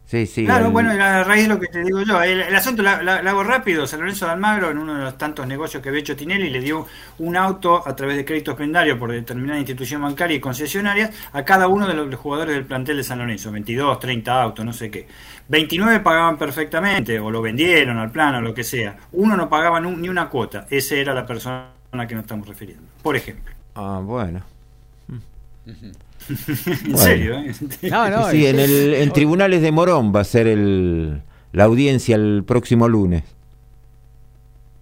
Sí, sí. Claro, bueno, a raíz de lo que te digo yo, el, asunto lo hago rápido. San Lorenzo de Almagro, en uno de los tantos negocios que había hecho Tinelli, le dio un auto a través de créditos pendarios por determinada institución bancaria y concesionarias a cada uno de los jugadores del plantel de San Lorenzo, 22, 30 autos, no sé qué. 29 pagaban perfectamente, o lo vendieron al plano, o lo que sea. Uno no pagaba ni una cuota. Esa era la persona a la que nos estamos refiriendo, por ejemplo. Ah, bueno. en serio, ¿eh? sí, en, el, en tribunales de Morón va a ser el, la audiencia el próximo lunes.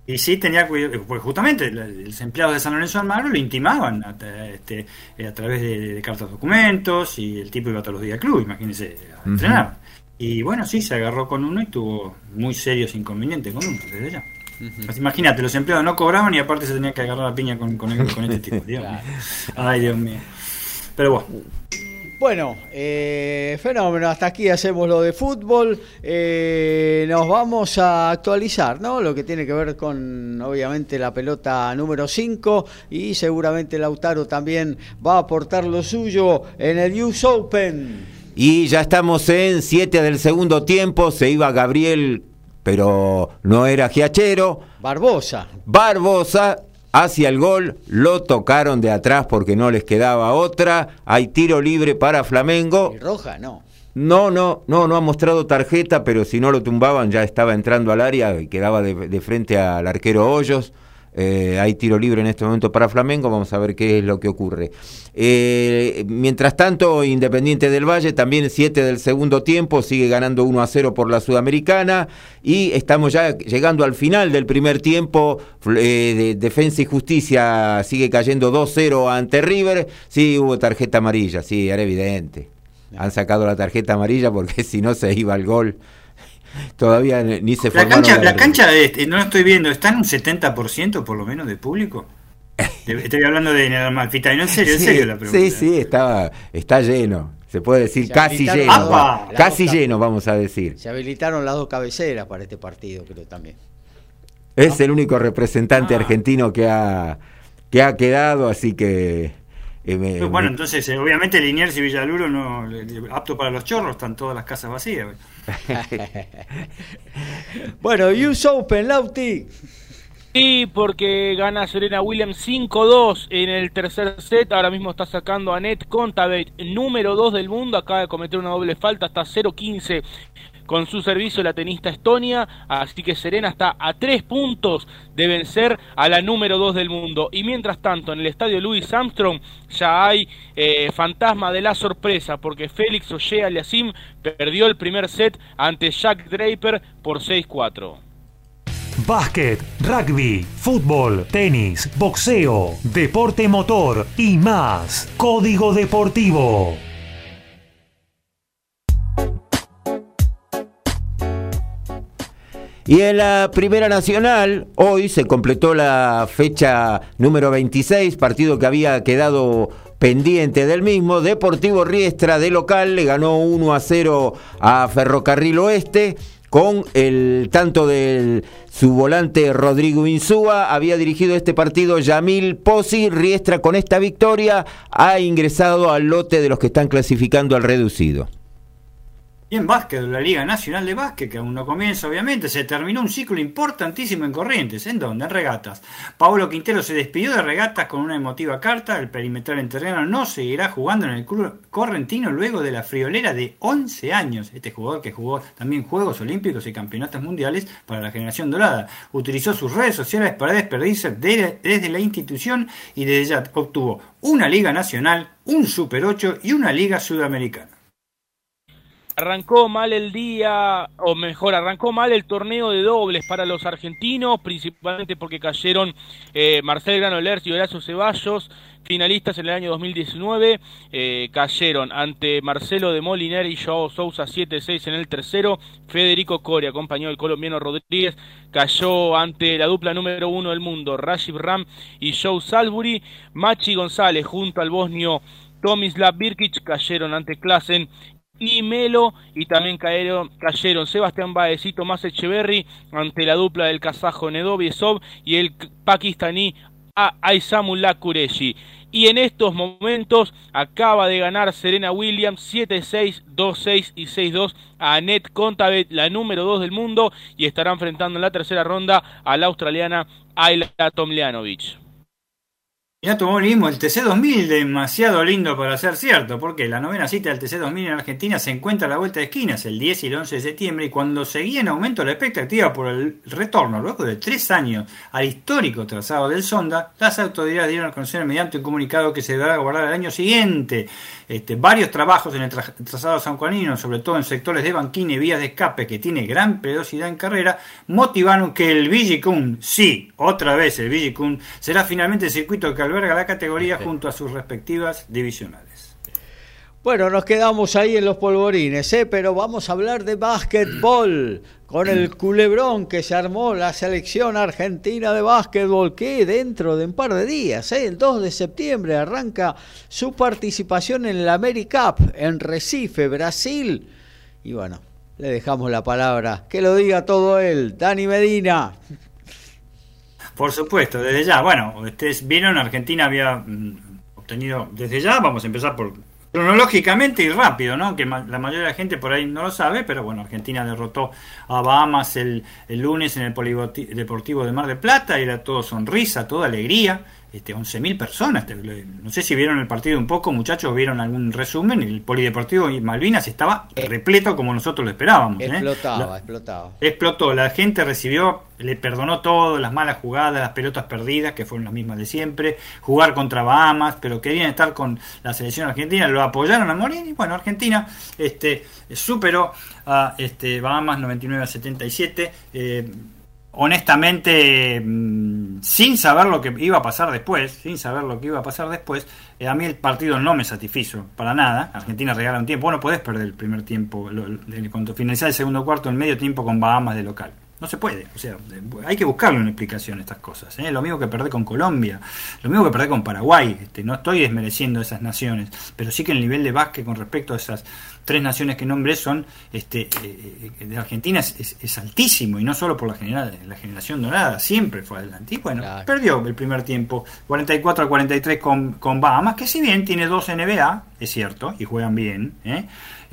Y sí, tenía cuidado, pues justamente los empleados de San Lorenzo de Almagro lo intimaban a, este, a través de, cartas documentos y el tipo iba todos los días al club, imagínense, a entrenar. Y bueno, sí, se agarró con uno y tuvo muy serios inconvenientes con uno desde ya. Imagínate, los empleados no cobraban y aparte se tenía que agarrar la piña con, con, este tipo. Ay, Dios mío. Pero bueno. Bueno, eh, fenómeno, hasta aquí hacemos lo de fútbol. Eh, nos vamos a actualizar, ¿no? Lo que tiene que ver con, obviamente, la pelota número 5 y seguramente Lautaro también va a aportar lo suyo en el US Open. Y ya estamos en 7 del segundo tiempo, se iba Gabriel, pero no era Giachero. Barbosa. Barbosa hacia el gol, lo tocaron de atrás porque no les quedaba otra, hay tiro libre para Flamengo. ¿Y roja? No. No, no, no, no ha mostrado tarjeta, pero si no lo tumbaban ya estaba entrando al área y quedaba de frente al arquero Hoyos. Eh, hay tiro libre en este momento para Flamengo, vamos a ver qué es lo que ocurre. Eh, mientras tanto, Independiente del Valle, también 7 del segundo tiempo, sigue ganando 1 a 0 por la Sudamericana y estamos ya llegando al final del primer tiempo. Eh, Defensa y Justicia sigue cayendo 2-0 ante River. Sí, hubo tarjeta amarilla, sí, era evidente. Han sacado la tarjeta amarilla porque si no se iba al gol. Todavía ni se La cancha, la cancha no lo estoy viendo, ¿está en un 70% por lo menos de público? Estoy hablando de Amalfita, no en serio, en serio la pregunta. Sí, sí, está, está lleno. Se puede decir casi lleno. casi lleno, vamos a decir. Se habilitaron las dos cabeceras para este partido, creo también. Es el único representante ah. argentino que ha, que ha quedado, así que. Eh, bueno, entonces, eh, obviamente, Liniers y Villaluro no apto para los chorros, están todas las casas vacías. bueno, US Open, Lauti. Sí, porque gana Serena Williams 5-2 en el tercer set. Ahora mismo está sacando a Net Contabate, número 2 del mundo. Acaba de cometer una doble falta, hasta 0-15 con su servicio la tenista Estonia, así que Serena está a tres puntos de vencer a la número dos del mundo. Y mientras tanto, en el estadio Louis Armstrong ya hay eh, fantasma de la sorpresa, porque Félix Oye Aliasim perdió el primer set ante Jack Draper por 6-4. Básquet, rugby, fútbol, tenis, boxeo, deporte motor y más. Código Deportivo. Y en la Primera Nacional, hoy se completó la fecha número 26, partido que había quedado pendiente del mismo. Deportivo Riestra de local le ganó 1 a 0 a Ferrocarril Oeste con el tanto del su volante Rodrigo Insúa. Había dirigido este partido Yamil Posi. Riestra con esta victoria ha ingresado al lote de los que están clasificando al reducido. Y en básquet, la Liga Nacional de Básquet, que aún no comienza, obviamente, se terminó un ciclo importantísimo en Corrientes. ¿En dónde? En regatas. Pablo Quintero se despidió de regatas con una emotiva carta. El perimetral en terreno no seguirá jugando en el club correntino luego de la friolera de 11 años. Este jugador que jugó también Juegos Olímpicos y Campeonatos Mundiales para la generación dorada. Utilizó sus redes sociales para despedirse desde la institución y desde ya obtuvo una Liga Nacional, un Super 8 y una Liga Sudamericana. Arrancó mal el día, o mejor, arrancó mal el torneo de dobles para los argentinos, principalmente porque cayeron eh, Marcel Granolers y Horacio Ceballos, finalistas en el año 2019, eh, cayeron ante Marcelo de Moliner y Joao Sousa 7-6 en el tercero, Federico Coria, acompañó el colombiano Rodríguez, cayó ante la dupla número uno del mundo, Rashid Ram y Joe Salbury, Machi González junto al bosnio Tomislav Birkic cayeron ante Klassen y Melo y también cayeron, cayeron Sebastián Baez y Tomás Echeverry ante la dupla del kazajo Nedoviesov y el pakistaní Aisamullah Kureshi. Y en estos momentos acaba de ganar Serena Williams 7-6, 2-6 y 6-2 a Annette Contabet, la número 2 del mundo, y estará enfrentando en la tercera ronda a la australiana Ayla Tomljanovic. Ya mismo el TC2000 demasiado lindo para ser cierto, porque la novena cita del TC2000 en Argentina se encuentra a la vuelta de esquinas el 10 y el 11 de septiembre y cuando seguía en aumento la expectativa por el retorno luego de tres años al histórico trazado del Sonda, las autoridades dieron a conocer mediante un comunicado que se dará a guardar el año siguiente. Este, varios trabajos en el trazado sanjuanino, sobre todo en sectores de banquina y vías de escape que tiene gran peligrosidad en carrera, motivaron que el Vigicum, sí, otra vez el Vigicum, será finalmente el circuito que alberga la categoría junto a sus respectivas divisionales. Bueno, nos quedamos ahí en los polvorines, ¿eh? pero vamos a hablar de básquetbol con el culebrón que se armó la selección argentina de básquetbol que dentro de un par de días, ¿eh? el 2 de septiembre, arranca su participación en el AmeriCup en Recife, Brasil. Y bueno, le dejamos la palabra, que lo diga todo él, Dani Medina. Por supuesto, desde ya. Bueno, ustedes vieron, Argentina había mm, obtenido, desde ya, vamos a empezar por cronológicamente y rápido, ¿no? Que la mayoría de la gente por ahí no lo sabe, pero bueno, Argentina derrotó a Bahamas el, lunes en el Polideportivo de Mar de Plata, era todo sonrisa, toda alegría este, 11.000 personas. No sé si vieron el partido un poco, muchachos, vieron algún resumen. El Polideportivo Malvinas estaba repleto como nosotros lo esperábamos. ¿eh? Explotaba, explotaba. Explotó, la gente recibió, le perdonó todo, las malas jugadas, las pelotas perdidas, que fueron las mismas de siempre, jugar contra Bahamas, pero querían estar con la selección argentina, lo apoyaron a morir y bueno, Argentina este, superó a este, Bahamas 99 a 77. Eh, honestamente, mm, sin saber lo que iba a pasar después, sin saber lo que iba a pasar después, eh, a mí el partido no me satisfizo para nada. Argentina regala un tiempo, no podés perder el primer tiempo, cuando finalizar el segundo cuarto, en medio tiempo con Bahamas de local. No se puede, o sea, hay que buscarle una explicación a estas cosas. ¿eh? Lo mismo que perder con Colombia, lo mismo que perder con Paraguay. Este, no estoy desmereciendo esas naciones, pero sí que el nivel de básquet con respecto a esas tres naciones que nombré son este, eh, eh, de Argentina es, altísimo y no solo por la, general, la generación dorada, siempre fue adelante. Y bueno, perdió el primer tiempo 44 a 43 con, con Bahamas, que si bien tiene dos NBA, es cierto, y juegan bien, ¿eh?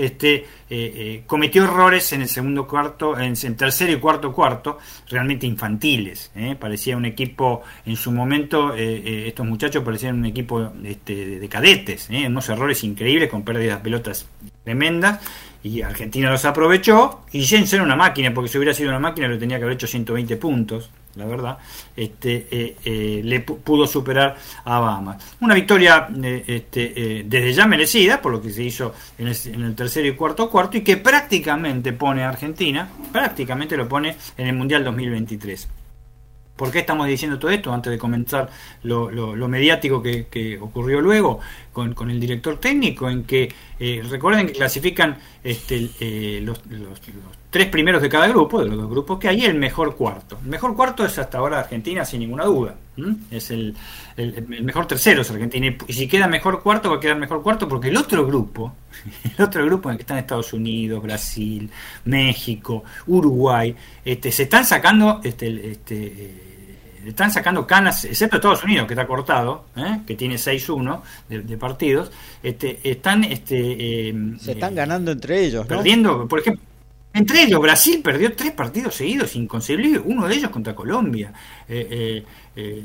Este, eh, eh, cometió errores en el segundo cuarto, en, el tercer y cuarto cuarto, realmente infantiles. ¿eh? Parecía un equipo, en su momento, estos muchachos parecían un equipo este, de cadetes, unos errores increíbles con pérdidas de pelotas tremendas. Y Argentina los aprovechó. Y Jensen era una máquina, porque si hubiera sido una máquina, lo tenía que haber hecho 120 puntos la verdad, este, eh, eh, le pudo superar a Bahamas. Una victoria eh, este, desde ya merecida por lo que se hizo en el, tercer y cuarto cuarto y que prácticamente pone a Argentina, prácticamente lo pone en el Mundial 2023. ¿Por qué estamos diciendo todo esto? Antes de comenzar lo, mediático que, ocurrió luego con, el director técnico, en que recuerden que clasifican este, los tres primeros de cada grupo, de los dos grupos que hay, el mejor cuarto. El mejor cuarto es hasta ahora Argentina, sin ninguna duda. Es el, mejor tercero es Argentina. Y si queda mejor cuarto, va a quedar mejor cuarto porque el otro grupo, el otro grupo en el que están Estados Unidos, Brasil, México, Uruguay, este, se están sacando, este, este, eh, están sacando canas, excepto Estados Unidos, que está cortado, ¿eh? que tiene 6-1 de, partidos, este, están... Este, eh, se están ganando entre ellos. Perdiendo, por ejemplo, entre ellos, Brasil perdió tres partidos seguidos, inconcebible, uno de ellos contra Colombia. Eh, eh, eh,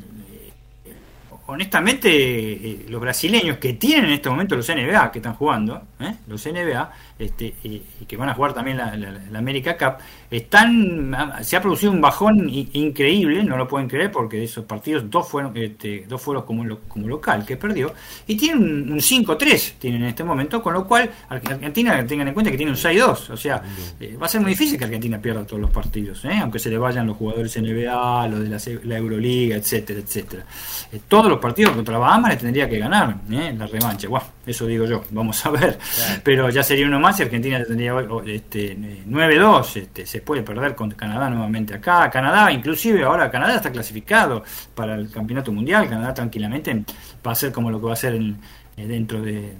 honestamente, los brasileños que tienen en este momento los NBA, que están jugando, los NBA, este, y, que van a jugar también la, la, América Cup, están, se ha producido un bajón increíble, no lo pueden creer porque de esos partidos dos fueron, este, dos fueron como, como local que perdió, y tienen un, 5-3 tienen en este momento, con lo cual Argentina tengan en cuenta que tiene un 6-2, o sea, eh, va a ser muy difícil que Argentina pierda todos los partidos, ¿eh? aunque se le vayan los jugadores NBA, los de la, Euroliga, etcétera, etcétera. Eh, todos los partidos contra Bahamas le tendría que ganar la revancha, bueno, eso digo yo, vamos a ver, pero ya sería uno más más y Argentina tendría este, 9-2, este, se puede perder con Canadá nuevamente acá. Canadá, inclusive ahora Canadá está clasificado para el campeonato mundial, Canadá tranquilamente va a ser como lo que va a ser eh, dentro de,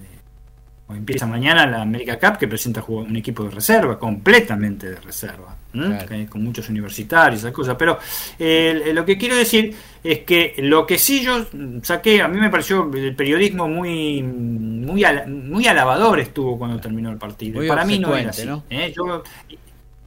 empieza mañana la América Cup que presenta un equipo de reserva, completamente de reserva, con muchos universitarios, esas cosas. Pero eh, lo que quiero decir es que lo que sí yo saqué, a mí me pareció el periodismo muy muy, muy alabador estuvo cuando terminó el partido. Para mí no era así. ¿eh?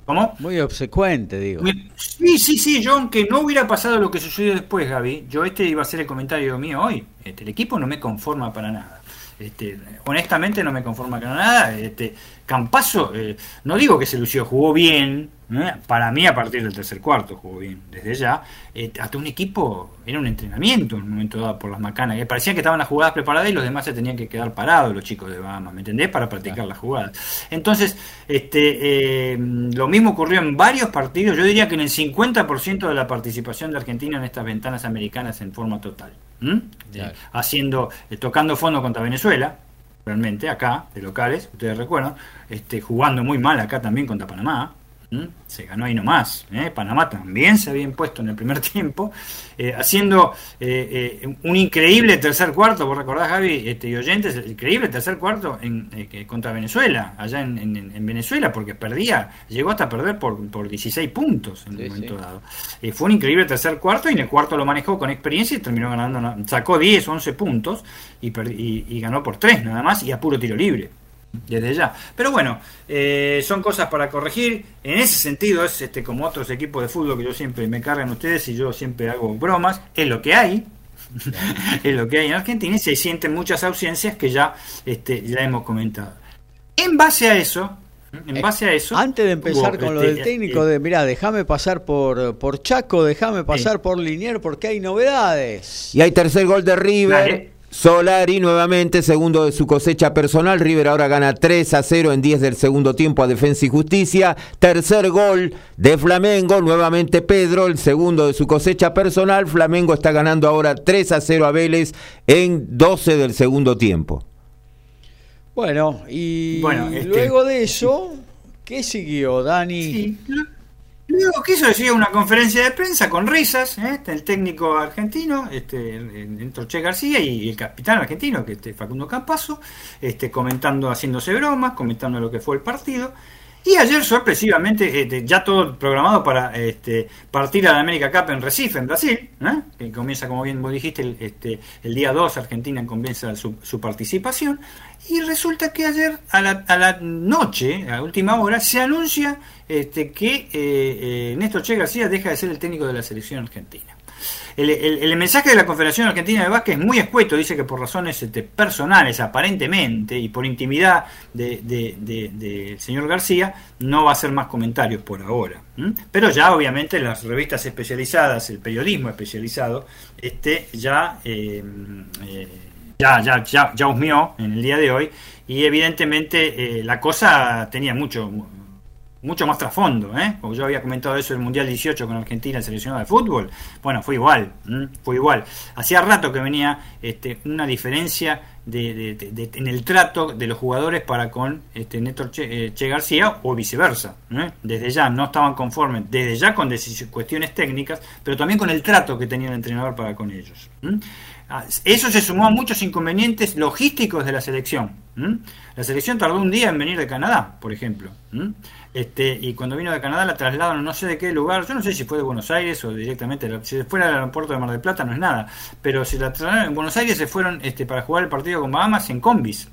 ¿Cómo? Muy obsecuente, digo. Sí, sí, sí, yo aunque no hubiera pasado lo que sucedió después, Gaby, yo este iba a ser el comentario mío hoy. Este, el equipo no me conforma para nada. Este, honestamente no me conforma con nada. Este, Campazo, eh, no digo que se lució, jugó bien. ¿eh? Para mí, a partir del tercer cuarto, jugó bien. Desde ya, eh, hasta un equipo, era un entrenamiento en un momento dado por las macanas. Que parecía que estaban las jugadas preparadas y los demás se tenían que quedar parados, los chicos de Bahamas, ¿me entendés? Para practicar las jugadas. Entonces, este, lo mismo ocurrió en varios partidos. Yo diría que en el 50% de la participación de Argentina en estas ventanas americanas en forma total. haciendo, tocando fondo contra Venezuela, realmente, acá, de locales, ustedes recuerdan, este, jugando muy mal acá también contra Panamá, se ganó ahí nomás. ¿eh? Panamá también se había impuesto en el primer tiempo, eh, haciendo eh, un increíble tercer cuarto, vos recordás, Javi este, y oyentes, increíble tercer cuarto en, contra Venezuela, allá en, Venezuela, porque perdía, llegó hasta perder por, por 16 puntos en un momento dado. fue un increíble tercer cuarto y en el cuarto lo manejó con experiencia y terminó ganando, sacó 10, 11 puntos y, y ganó por 3 nada más y a puro tiro libre desde ya. Pero bueno, eh, son cosas para corregir. En ese sentido, es este como otros equipos de fútbol que yo siempre me cargan ustedes y yo siempre hago bromas. Es lo que hay. es lo que hay en Argentina y se sienten muchas ausencias que ya, este, ya hemos comentado. En base a eso, en eh, base a eso. Antes de empezar con lo del este, técnico, eh, de mira, déjame pasar por, por Chaco, déjame pasar por Linier porque hay novedades. Y hay tercer gol de River. Solari nuevamente, segundo de su cosecha personal. River ahora gana 3 a 0 en 10 del segundo tiempo a Defensa y Justicia. Tercer gol de Flamengo, nuevamente Pedro, el segundo de su cosecha personal. Flamengo está ganando ahora 3 a 0 a Vélez en 12 del segundo tiempo. Bueno, y este, luego de eso, ¿qué siguió, Dani? Luego quiso decir una conferencia de prensa con risas, ¿eh? El técnico argentino, este, entró Che García y el capitán argentino, que este Facundo Campazo, este, comentando, haciéndose bromas, comentando lo que fue el partido. Y ayer, sorpresivamente, este, ya todo programado para este, partir a la América Cup en Recife, en Brasil, ¿eh? que comienza, como bien vos dijiste, el, este, el día 2, Argentina comienza su participación. Y resulta que ayer, a la, a la noche, a última hora, se anuncia este, que eh, eh, Néstor Che García deja de ser el técnico de la selección argentina. El, mensaje de la Confederación Argentina de Básquet es muy escueto, dice que por razones este, personales, aparentemente, y por intimidad del de, señor García, no va a hacer más comentarios por ahora. Pero ya, obviamente, las revistas especializadas, el periodismo especializado, este, ya eh, ya, ya, ya, ya husmeó en el día de hoy y evidentemente eh, la cosa tenía mucho mucho más trasfondo, ¿eh? Como yo había comentado eso el Mundial 18 con Argentina seleccionada de fútbol, bueno, fue igual, fue igual. Hacía rato que venía este, una diferencia de, en el trato de los jugadores para con este, Néstor che, eh, García o viceversa. Desde ya no estaban conformes, desde ya con cuestiones técnicas, pero también con el trato que tenía el entrenador para con ellos. Eso se sumó a muchos inconvenientes logísticos de la selección. La selección tardó un día en venir de Canadá, por ejemplo. Este, y cuando vino de Canadá la trasladaron no sé de qué lugar, yo no sé si fue de Buenos Aires o directamente, si fuera del aeropuerto de Mar del Plata no es nada, pero si la trasladaron en Buenos Aires se fueron este, para jugar el partido con Bahamas en combis.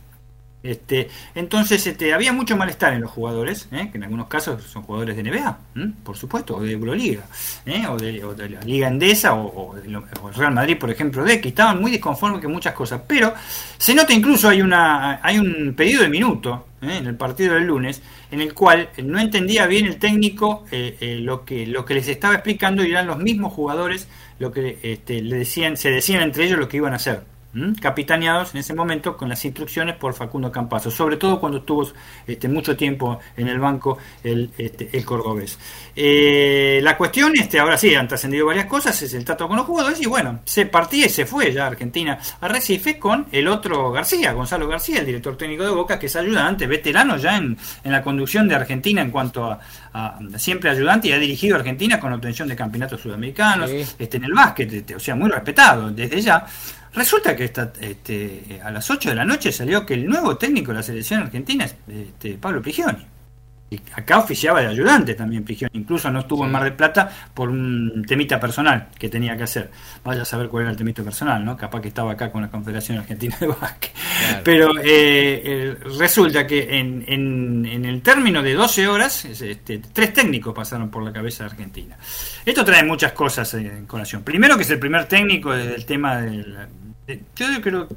Este, entonces este, había mucho malestar en los jugadores, ¿eh? que en algunos casos son jugadores de NBA, por supuesto, o de Euroliga, ¿eh? o, de, la Liga Endesa, o, el Real Madrid, por ejemplo, de que estaban muy disconformes con muchas cosas. Pero se nota incluso hay, una, hay un pedido de minuto ¿eh? en el partido del lunes, en el cual no entendía bien el técnico lo, que, lo que les estaba explicando y eran los mismos jugadores lo que este, le decían, se decían entre ellos lo que iban a hacer capitaneados en ese momento con las instrucciones por Facundo Campazo, sobre todo cuando estuvo este, mucho tiempo en el banco el, este, el cordobés. Eh, la cuestión, este, ahora sí, han trascendido varias cosas, es el trato con los jugadores y bueno, se partía y se fue ya Argentina a Recife con el otro García, Gonzalo García, el director técnico de Boca, que es ayudante, veterano ya en, en la conducción de Argentina en cuanto a, siempre ayudante y ha dirigido a Argentina con obtención de campeonatos sudamericanos, este, en el básquet, este, o sea, muy respetado desde ya. Resulta que esta, este, a las 8 de la noche salió que el nuevo técnico de la selección argentina es este, Pablo Prigioni. Y acá oficiaba de ayudante también Prigioni. Incluso no estuvo en Mar del Plata por un temita personal que tenía que hacer. Vaya a saber cuál era el temita personal, ¿no? Capaz que estaba acá con la Confederación Argentina de Básquet. Pero eh, resulta que en, en, el término de 12 horas, este, tres técnicos pasaron por la cabeza de Argentina. Esto trae muchas cosas en colación. Primero que es el primer técnico del tema del... yo creo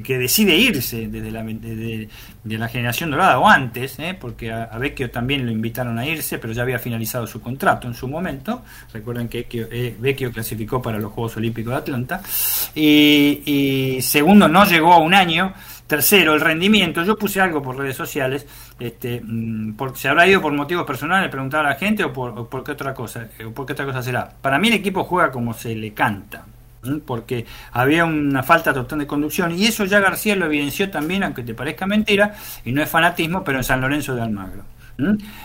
que, decide irse desde la, de, la generación dorada o antes, ¿eh? porque a, Vecchio también lo invitaron a irse, pero ya había finalizado su contrato en su momento. Recuerden que eh, Vecchio, clasificó para los Juegos Olímpicos de Atlanta. Y, segundo, no llegó a un año. Tercero, el rendimiento. Yo puse algo por redes sociales. Este, mm, por, ¿Se habrá ido por motivos personales? Preguntar a la gente o por, o por qué otra cosa. O por qué otra cosa será. Para mí el equipo juega como se le canta porque había una falta total de conducción y eso ya García lo evidenció también, aunque te parezca mentira, y no es fanatismo, pero en San Lorenzo de Almagro.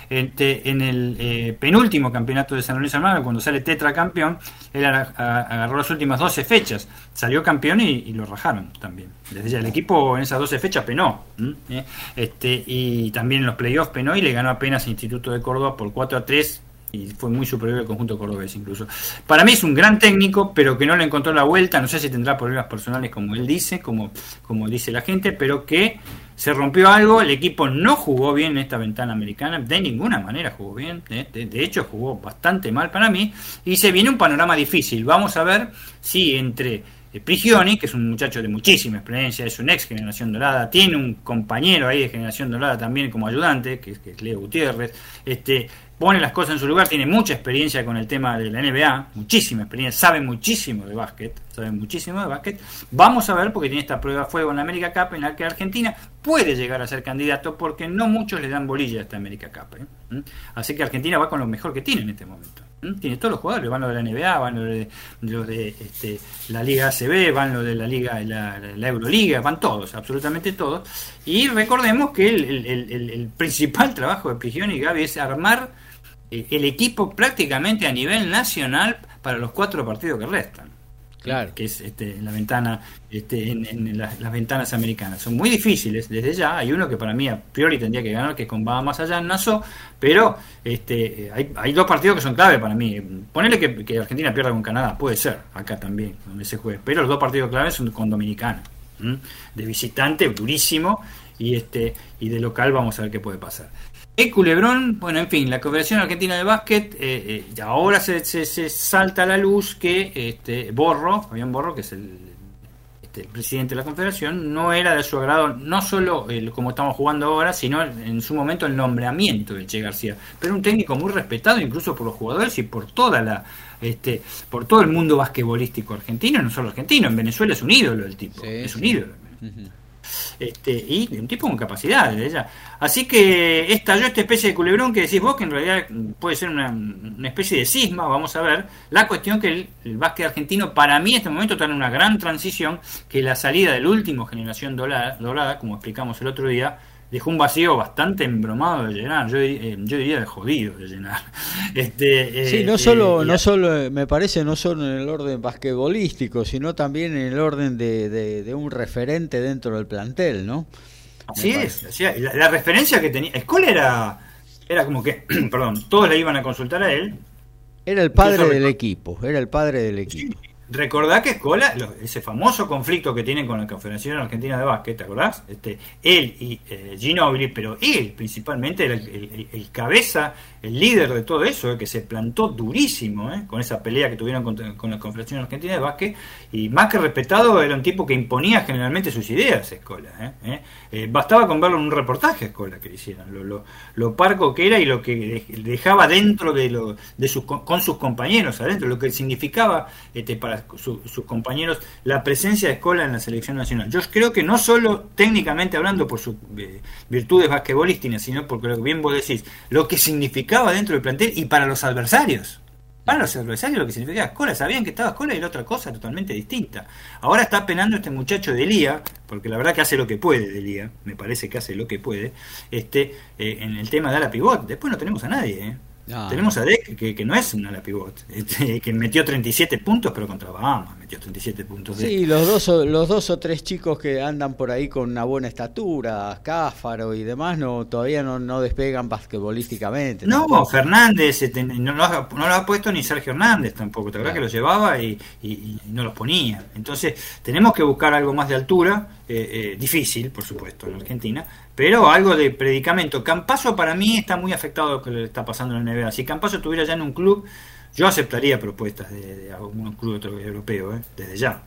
Este, en el eh, penúltimo campeonato de San Lorenzo de Almagro, cuando sale tetracampeón, él agarró las últimas 12 fechas, salió campeón y, lo rajaron también. Desde ya el equipo en esas 12 fechas penó, ¿Eh? este, y también en los playoffs penó y le ganó apenas Instituto de Córdoba por 4 a 3 y fue muy superior al conjunto cordobés incluso. Para mí es un gran técnico, pero que no le encontró la vuelta, no sé si tendrá problemas personales como él dice, como, como dice la gente, pero que se rompió algo, el equipo no jugó bien en esta ventana americana, de ninguna manera jugó bien, de, hecho jugó bastante mal para mí, y se viene un panorama difícil, vamos a ver si entre eh, Prigioni, que es un muchacho de muchísima experiencia, es un ex generación dorada, tiene un compañero ahí de generación dorada también como ayudante, que, que es Leo Gutiérrez, este, pone las cosas en su lugar, tiene mucha experiencia con el tema de la NBA, muchísima experiencia, sabe muchísimo de básquet, sabe muchísimo de básquet. Vamos a ver, porque tiene esta prueba de fuego en la América Cup, en la que Argentina puede llegar a ser candidato, porque no muchos le dan bolilla a esta América Cup. ¿eh? ¿Mm? Así que Argentina va con lo mejor que tiene en este momento. ¿Mm? Tiene todos los jugadores, van los de la NBA, van los de, este, la Liga ACB, van los de la Liga, la, la, Euroliga, van todos, absolutamente todos. Y recordemos que el, principal trabajo de Prigioni y Gaby es armar el equipo prácticamente a nivel nacional para los cuatro partidos que restan. Claro. Que es este, la ventana, este, en, las, ventanas americanas. Son muy difíciles desde ya. Hay uno que para mí a priori tendría que ganar, que es con más allá en Nassau, pero este, hay, hay, dos partidos que son clave para mí. Ponerle que, Argentina pierda con Canadá, puede ser, acá también, donde se juegue. Pero los dos partidos claves son con Dominicana. De visitante, durísimo, y este y de local vamos a ver qué puede pasar. El Culebrón, bueno, en fin, la Confederación Argentina de Básquet, eh, eh, ahora se, se, salta a la luz que este, Borro, Fabián Borro, que es el, este, presidente de la Confederación, no era de su agrado, no solo el, como estamos jugando ahora, sino en su momento el nombramiento de Che García. Pero un técnico muy respetado incluso por los jugadores y por toda la, este, por todo el mundo basquetbolístico argentino, no solo argentino, en Venezuela es un ídolo el tipo, es un ídolo. Este, y un tipo con capacidades ella. Así que estalló esta especie de culebrón que decís vos, que en realidad puede ser una, especie de cisma, vamos a ver. La cuestión que el, básquet argentino, para mí en este momento está en una gran transición, que la salida del último generación dorada como explicamos el otro día, dejó un vacío bastante embromado de llenar, yo, eh, diría de jodido de llenar. Este, sí, no eh, solo, no solo, me parece, no solo en el orden basquetbolístico, sino también en el orden de, un referente dentro del plantel, ¿no? Así es, la, referencia que tenía, Escola era, era como que, perdón, todos le iban a consultar a él. Era el padre del equipo, era el padre del equipo. Recordá que Escola, ese famoso conflicto que tienen con la Confederación Argentina de Básquet, ¿te acordás? Este, él y eh, Ginobili, pero él principalmente era el, cabeza, el líder de todo eso, eh, que se plantó durísimo eh, con esa pelea que tuvieron con, la Confederación Argentina de Básquet, y más que respetado, era un tipo que imponía generalmente sus ideas, Escola. bastaba con verlo en un reportaje, Escola, que le hicieran, lo, lo, parco que era y lo que dejaba dentro de, lo, de sus, con sus compañeros adentro, lo que significaba este, para sus compañeros la presencia de Escola en la selección nacional. Yo creo que no solo técnicamente hablando por sus eh, virtudes basquetbolísticas, sino porque lo que bien vos decís, lo que significaba dentro del plantel y para los adversarios. Para los adversarios lo que significaba Escola, sabían que estaba Escola y era otra cosa totalmente distinta. Ahora está penando este muchacho de Lía, porque la verdad que hace lo que puede de Lía, me parece que hace lo que puede, este, eh, en el tema de la pivot. Después no tenemos a nadie, ¿eh? Tenemos a Deck, que, no es una ala pivot, este, que metió 37 puntos, pero contra Bahamas metió 37 puntos. Sí, los dos, los dos o tres chicos que andan por ahí con una buena estatura, Cáfaro y demás, no todavía no, no despegan basquetbolísticamente. No, Fernández, este, no, lo ha, puesto ni Sergio Hernández tampoco, ¿te acuerdas que lo llevaba y, no los ponía? Entonces, tenemos que buscar algo más de altura, eh, eh, difícil, por supuesto, en Argentina, pero algo de predicamento. Campaso para mí está muy afectado a lo que le está pasando en la NBA. Si Campaso estuviera ya en un club, yo aceptaría propuestas de, algún club europeo, ¿eh? desde ya.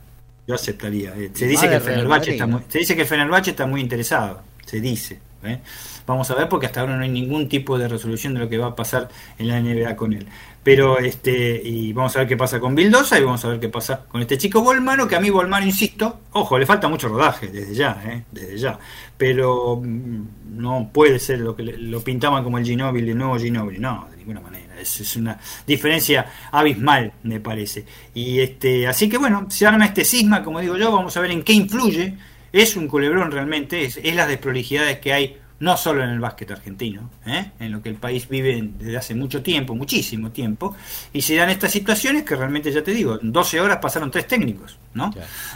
Yo aceptaría. Eh, se, dice que el Fenerbahce está muy, se dice que el está muy interesado. Se dice. ¿eh? Vamos a ver porque hasta ahora no hay ningún tipo de resolución de lo que va a pasar en la NBA con él. Pero este, y vamos a ver qué pasa con Bildosa y vamos a ver qué pasa con este chico Bolmano, que a mí Bolmano, insisto, ojo, le falta mucho rodaje desde ya, ¿eh? desde ya. Pero mm, no puede ser lo que lo pintaban como el Ginóbili, el nuevo Ginóbili, no, de ninguna manera. Es, una diferencia abismal, me parece. Y este, así que bueno, se arma este cisma, como digo yo, vamos a ver en qué influye. Es un culebrón realmente, es, es las desprolijidades que hay no solo en el básquet argentino, ¿eh? en lo que el país vive desde hace mucho tiempo, muchísimo tiempo, y se dan estas situaciones que realmente, ya te digo, en 12 horas pasaron tres técnicos, ¿no?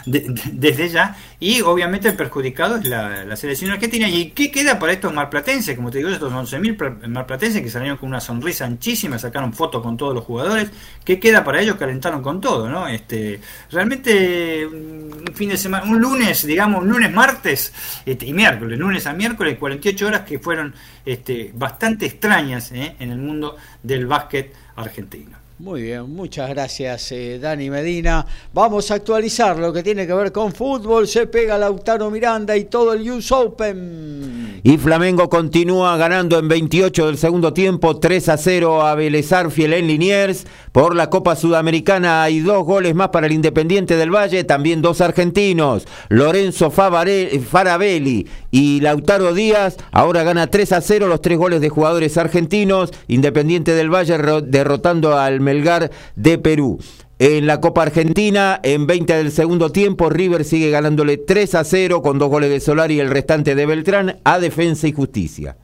desde ya, y obviamente el perjudicado es la, selección argentina. ¿Y qué queda para estos marplatenses? Como te digo, estos 11.000 marplatenses que salieron con una sonrisa anchísima, sacaron fotos con todos los jugadores, ¿qué queda para ellos? Calentaron con todo, ¿no? Este, realmente, un fin de semana, un lunes, digamos, un lunes, martes este, y miércoles, lunes a miércoles, 48 horas que fueron este, bastante extrañas ¿eh? en el mundo del básquet argentino. Muy bien, muchas gracias eh, Dani Medina. Vamos a actualizar lo que tiene que ver con fútbol. Se pega Lautaro Miranda y todo el US Open. Y Flamengo continúa ganando en 28 del segundo tiempo, 3 a 0 a Belezar Fiel en Liniers. Por la Copa Sudamericana hay dos goles más para el Independiente del Valle, también dos argentinos. Lorenzo Farabelli y Lautaro Díaz. Ahora gana 3 a 0 los tres goles de jugadores argentinos. Independiente del Valle derrotando al Melgar de Perú. En la Copa Argentina, en 20 del segundo tiempo, River sigue ganándole 3 a 0 con dos goles de Solar y el restante de Beltrán a Defensa y Justicia.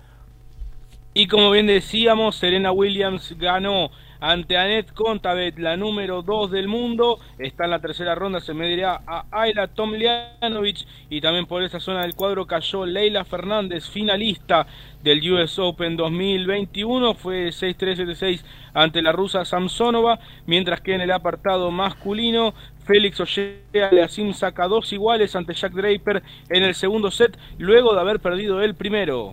Y como bien decíamos, Serena Williams ganó ante Annette Contabet, la número 2 del mundo. Está en la tercera ronda, se medirá a Ayla Tomljanovic y también por esa zona del cuadro cayó Leila Fernández, finalista del US Open 2021. Fue 6-3-7-6 ante la rusa Samsonova, mientras que en el apartado masculino Félix Ollea saca dos iguales ante Jack Draper en el segundo set, luego de haber perdido el primero.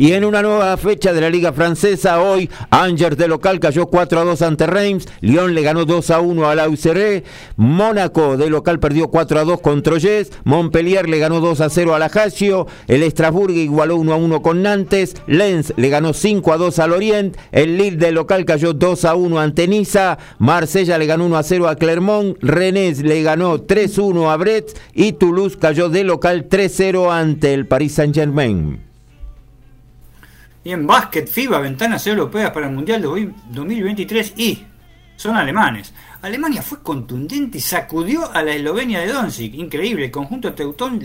Y en una nueva fecha de la Liga Francesa, hoy Angers de local cayó 4 a 2 ante Reims, Lyon le ganó 2 a 1 a la UCR, Mónaco de local perdió 4 a 2 con Troyes, Montpellier le ganó 2 a 0 a la el Estrasburgo igualó 1 a 1 con Nantes, Lens le ganó 5 a 2 al Orient, el Lille de local cayó 2 a 1 ante Niza, Marsella le ganó 1 a 0 a Clermont, Rennes le ganó 3 a 1 a Brest y Toulouse cayó de local 3 a 0 ante el Paris Saint-Germain. Y en básquet, FIBA, ventanas europeas para el Mundial de 2023 y son alemanes. Alemania fue contundente y sacudió a la Eslovenia de Doncic. Increíble, el conjunto teutón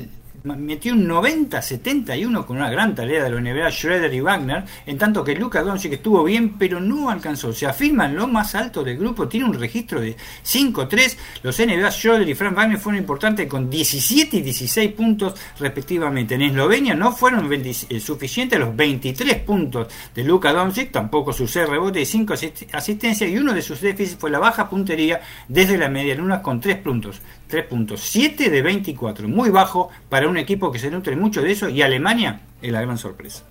metió un 90-71 con una gran tarea de la NBA Schroeder y Wagner, en tanto que Luka Doncic estuvo bien, pero no alcanzó. Se afirma en lo más alto del grupo, tiene un registro de 5-3. Los NBA Schroeder y Frank Wagner fueron importantes con 17 y 16 puntos respectivamente. En Eslovenia no fueron eh, suficientes los 23 puntos de Luka Doncic, tampoco sus 6 rebotes y 5 asistencias, y uno de sus déficits fue la baja puntería desde la media luna con 3 puntos. 3 puntos, 7 de 24, muy bajo para un equipo que se nutre mucho de eso y Alemania es la gran sorpresa.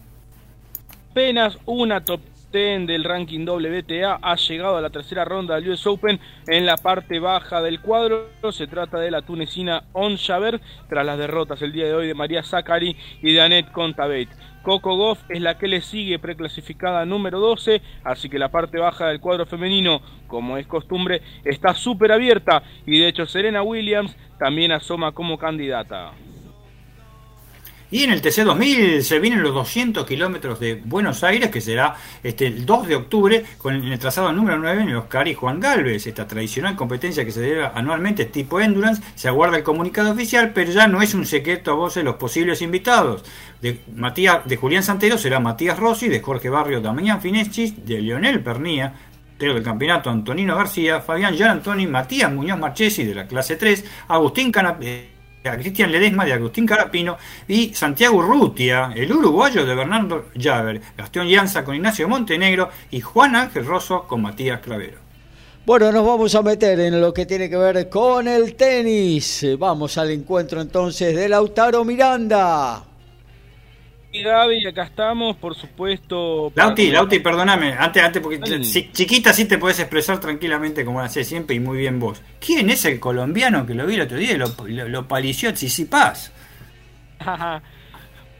Apenas una top 10 del ranking WTA ha llegado a la tercera ronda del US Open en la parte baja del cuadro. Se trata de la tunecina On Javer tras las derrotas el día de hoy de María Zachary y de Annette Contabate. Coco Goff es la que le sigue preclasificada número 12, así que la parte baja del cuadro femenino, como es costumbre, está súper abierta y de hecho Serena Williams también asoma como candidata. Y en el TC2000 se vienen los 200 kilómetros de Buenos Aires, que será este, el 2 de octubre, con el trazado número 9 en Oscar y Juan Galvez. Esta tradicional competencia que se debe anualmente tipo Endurance, se aguarda el comunicado oficial, pero ya no es un secreto a voces los posibles invitados. De, Matías, de Julián Santero será Matías Rossi, de Jorge Barrio Damián Fineschi, de Lionel Pernía, del campeonato Antonino García, Fabián Gian Antoni, Matías Muñoz Marchesi de la clase 3, Agustín Canapé a Cristian Ledesma de Agustín Carapino y Santiago Rutia, el uruguayo de Bernardo Llaver, Gastón Llanza con Ignacio Montenegro y Juan Ángel Rosso con Matías Clavero. Bueno, nos vamos a meter en lo que tiene que ver con el tenis. Vamos al encuentro entonces de Lautaro Miranda. Gaby, acá estamos, por supuesto. Lauti, Lauti, perdóname, antes, antes, porque chiquita sí te puedes expresar tranquilamente como lo haces siempre y muy bien vos. ¿Quién es el colombiano que lo vi el otro día y lo, lo, palició Tsitsipas?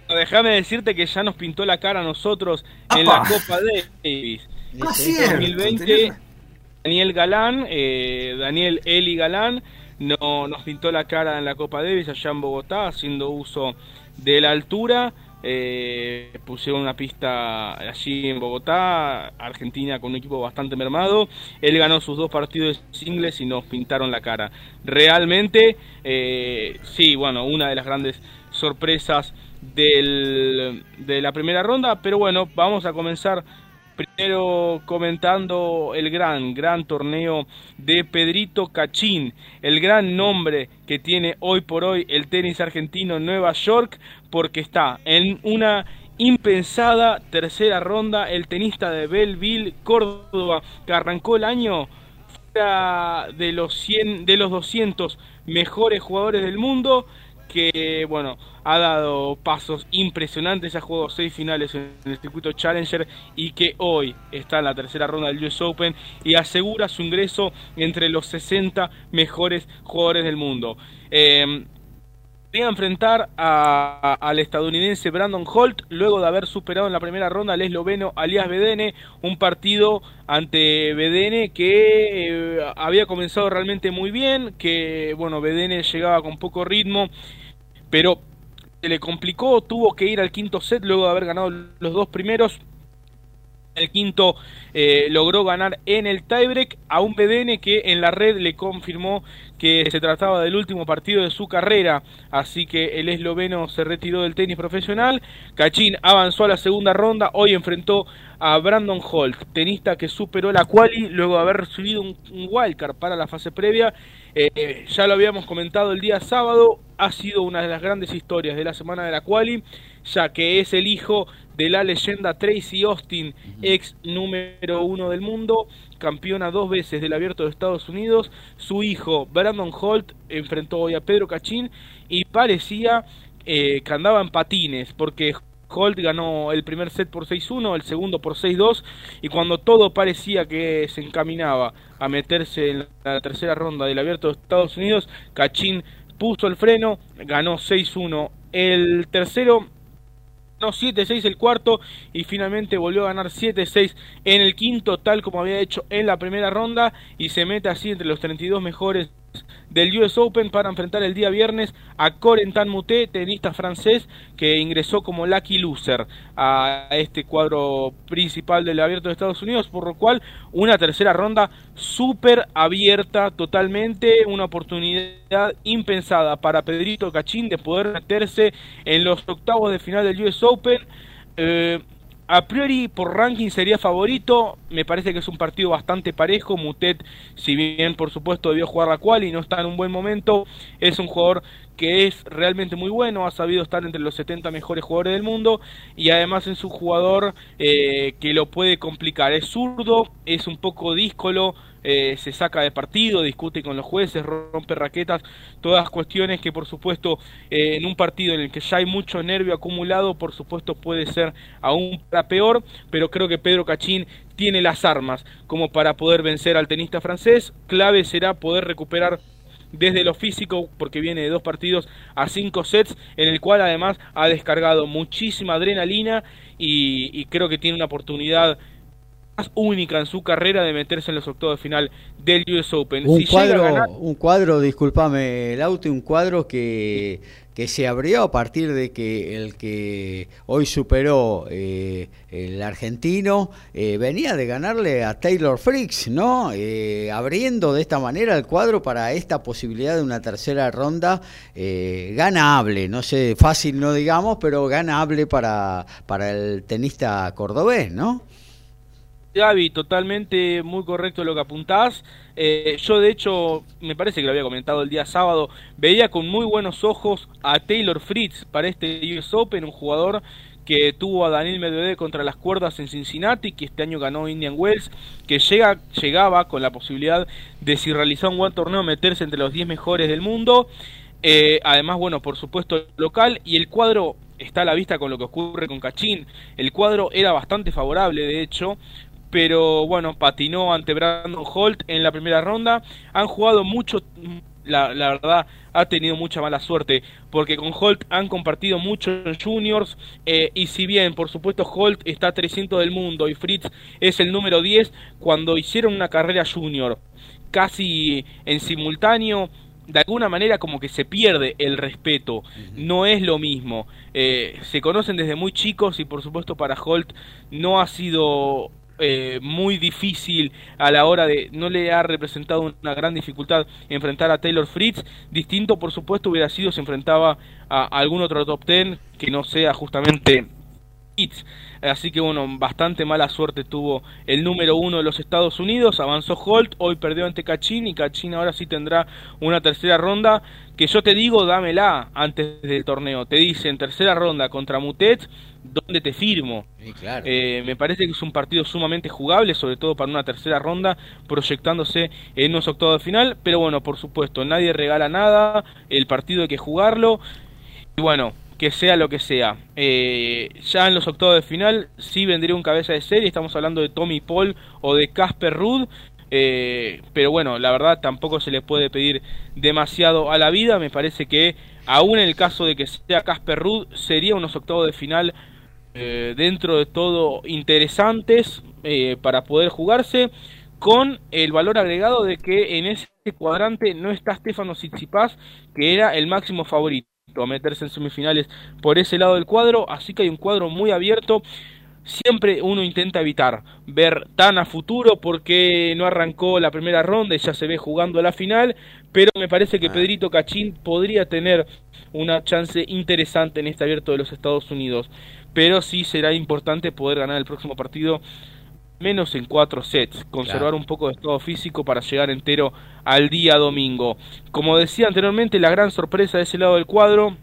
Déjame decirte que ya nos pintó la cara a nosotros en la Copa Davis. Ah, 2020, Daniel Galán, eh, Daniel Eli Galán, no, nos pintó la cara en la Copa Davis allá en Bogotá, haciendo uso de la altura eh, pusieron una pista allí en Bogotá, Argentina con un equipo bastante mermado. Él ganó sus dos partidos singles y nos pintaron la cara. Realmente, eh, sí, bueno, una de las grandes sorpresas de la primera ronda, pero bueno, vamos a comenzar Primero comentando el gran, gran torneo de Pedrito Cachín, el gran nombre que tiene hoy por hoy el tenis argentino en Nueva York, porque está en una impensada tercera ronda el tenista de Belleville, Córdoba, que arrancó el año de los 100, de los 200 mejores jugadores del mundo que bueno ha dado pasos impresionantes, ha jugado seis finales en el circuito Challenger y que hoy está en la tercera ronda del US Open y asegura su ingreso entre los 60 mejores jugadores del mundo. Eh, a enfrentar al estadounidense Brandon Holt luego de haber superado en la primera ronda al esloveno Alias Bedene, un partido ante Bedene que eh, había comenzado realmente muy bien, que bueno, Bedene llegaba con poco ritmo, pero se le complicó, tuvo que ir al quinto set luego de haber ganado los dos primeros. El quinto eh, logró ganar en el tiebreak a un BDN que en la red le confirmó que se trataba del último partido de su carrera, así que el esloveno se retiró del tenis profesional. Cachín avanzó a la segunda ronda, hoy enfrentó a Brandon Holt, tenista que superó la quali luego de haber recibido un, wildcard para la fase previa. Eh, ya lo habíamos comentado el día sábado, ha sido una de las grandes historias de la semana de la quali, ya que es el hijo de la leyenda Tracy Austin, ex número uno del mundo, campeona dos veces del Abierto de Estados Unidos. Su hijo Brandon Holt enfrentó hoy a Pedro Cachín y parecía eh, que andaba en patines porque Holt ganó el primer set por 6-1, el segundo por 6-2 y cuando todo parecía que se encaminaba a meterse en la tercera ronda del Abierto de Estados Unidos, Cachín puso el freno, ganó 6-1 el tercero 7-6 el cuarto y finalmente volvió a ganar 7-6 en el quinto, tal como había hecho en la primera ronda y se mete así entre los 32 mejores del US Open para enfrentar el día viernes a Corentin Moutet, tenista francés que ingresó como lucky loser a este cuadro principal del Abierto de Estados Unidos, por lo cual una tercera ronda súper abierta totalmente, una oportunidad impensada para Pedrito Cachín de poder meterse en los octavos de final del US Open. Eh, a priori por ranking sería favorito, me parece que es un partido bastante parejo, Mutet si bien por supuesto debió jugar la cual y no está en un buen momento, es un jugador que es realmente muy bueno, ha sabido estar entre los 70 mejores jugadores del mundo y además es un jugador eh, que lo puede complicar, es zurdo, es un poco díscolo, eh, se saca de partido, discute con los jueces, rompe raquetas, todas cuestiones que por supuesto eh, en un partido en el que ya hay mucho nervio acumulado, por supuesto puede ser aún para peor, pero creo que Pedro Cachín tiene las armas como para poder vencer al tenista francés, clave será poder recuperar desde lo físico, porque viene de dos partidos a cinco sets, en el cual además ha descargado muchísima adrenalina y, y creo que tiene una oportunidad única en su carrera de meterse en los octavos de final del US Open. Un cuadro, un cuadro, discúlpame, Lauti, un cuadro que, que se abrió a partir de que el que hoy superó eh, el argentino eh, venía de ganarle a Taylor Fricks, ¿no? Eh, abriendo de esta manera el cuadro para esta posibilidad de una tercera ronda ganable, no sé, fácil no digamos, pero ganable para, para el tenista cordobés, ¿no? Gaby, totalmente muy correcto lo que apuntás. Eh, yo de hecho, me parece que lo había comentado el día sábado, veía con muy buenos ojos a Taylor Fritz para este US Open, un jugador que tuvo a Daniel Medvedev contra las cuerdas en Cincinnati, que este año ganó Indian Wells, que llega, llegaba con la posibilidad de si realizaba un buen torneo meterse entre los 10 mejores del mundo. Eh, además, bueno, por supuesto local y el cuadro está a la vista con lo que ocurre con Cachín. El cuadro era bastante favorable, de hecho, pero bueno, patinó ante Brandon Holt en la primera ronda. Han jugado mucho, la, verdad, ha tenido mucha mala suerte, porque con Holt han compartido mucho en juniors, eh, y si bien, por supuesto, Holt está a 300 del mundo y Fritz es el número 10, cuando hicieron una carrera junior casi en simultáneo, de alguna manera como que se pierde el respeto, no es lo mismo. Eh, se conocen desde muy chicos y por supuesto para Holt no ha sido eh, muy difícil a la hora de no le ha representado una gran dificultad enfrentar a Taylor Fritz. Distinto por supuesto hubiera sido si enfrentaba a algún otro top ten que no sea justamente Fritz. Así que bueno, bastante mala suerte tuvo el número uno de los Estados Unidos, avanzó Holt, hoy perdió ante Cachín y Cachín ahora sí tendrá una tercera ronda, que yo te digo, dámela antes del torneo, te dicen tercera ronda contra Mutet, ¿dónde te firmo? Eh, me parece que es un partido sumamente jugable, sobre todo para una tercera ronda, proyectándose en unos octavos de final, pero bueno, por supuesto, nadie regala nada, el partido hay que jugarlo, y bueno, que sea lo que sea. Eh, ya en los octavos de final sí vendría un cabeza de serie, estamos hablando de Tommy Paul o de Casper Rudd, eh, pero bueno, la verdad tampoco se le puede pedir demasiado a la vida, me parece que aún en el caso de que sea Casper Rudd, sería unos octavos de final eh, dentro de todo interesantes para poder jugarse con el valor agregado de que en ese cuadrante no está Stefano Tsitsipas, que era el máximo favorito a meterse en semifinales por ese lado del cuadro, así que hay un cuadro muy abierto. Siempre uno intenta evitar ver tan a futuro porque no arrancó la primera ronda y ya se ve jugando la final, pero me parece que ah. Pedrito Cachín podría tener una chance interesante en este abierto de los Estados Unidos, pero sí será importante poder ganar el próximo partido menos en cuatro sets, conservar un poco de estado físico para llegar entero al día domingo. Como decía anteriormente, la gran sorpresa de ese lado del cuadro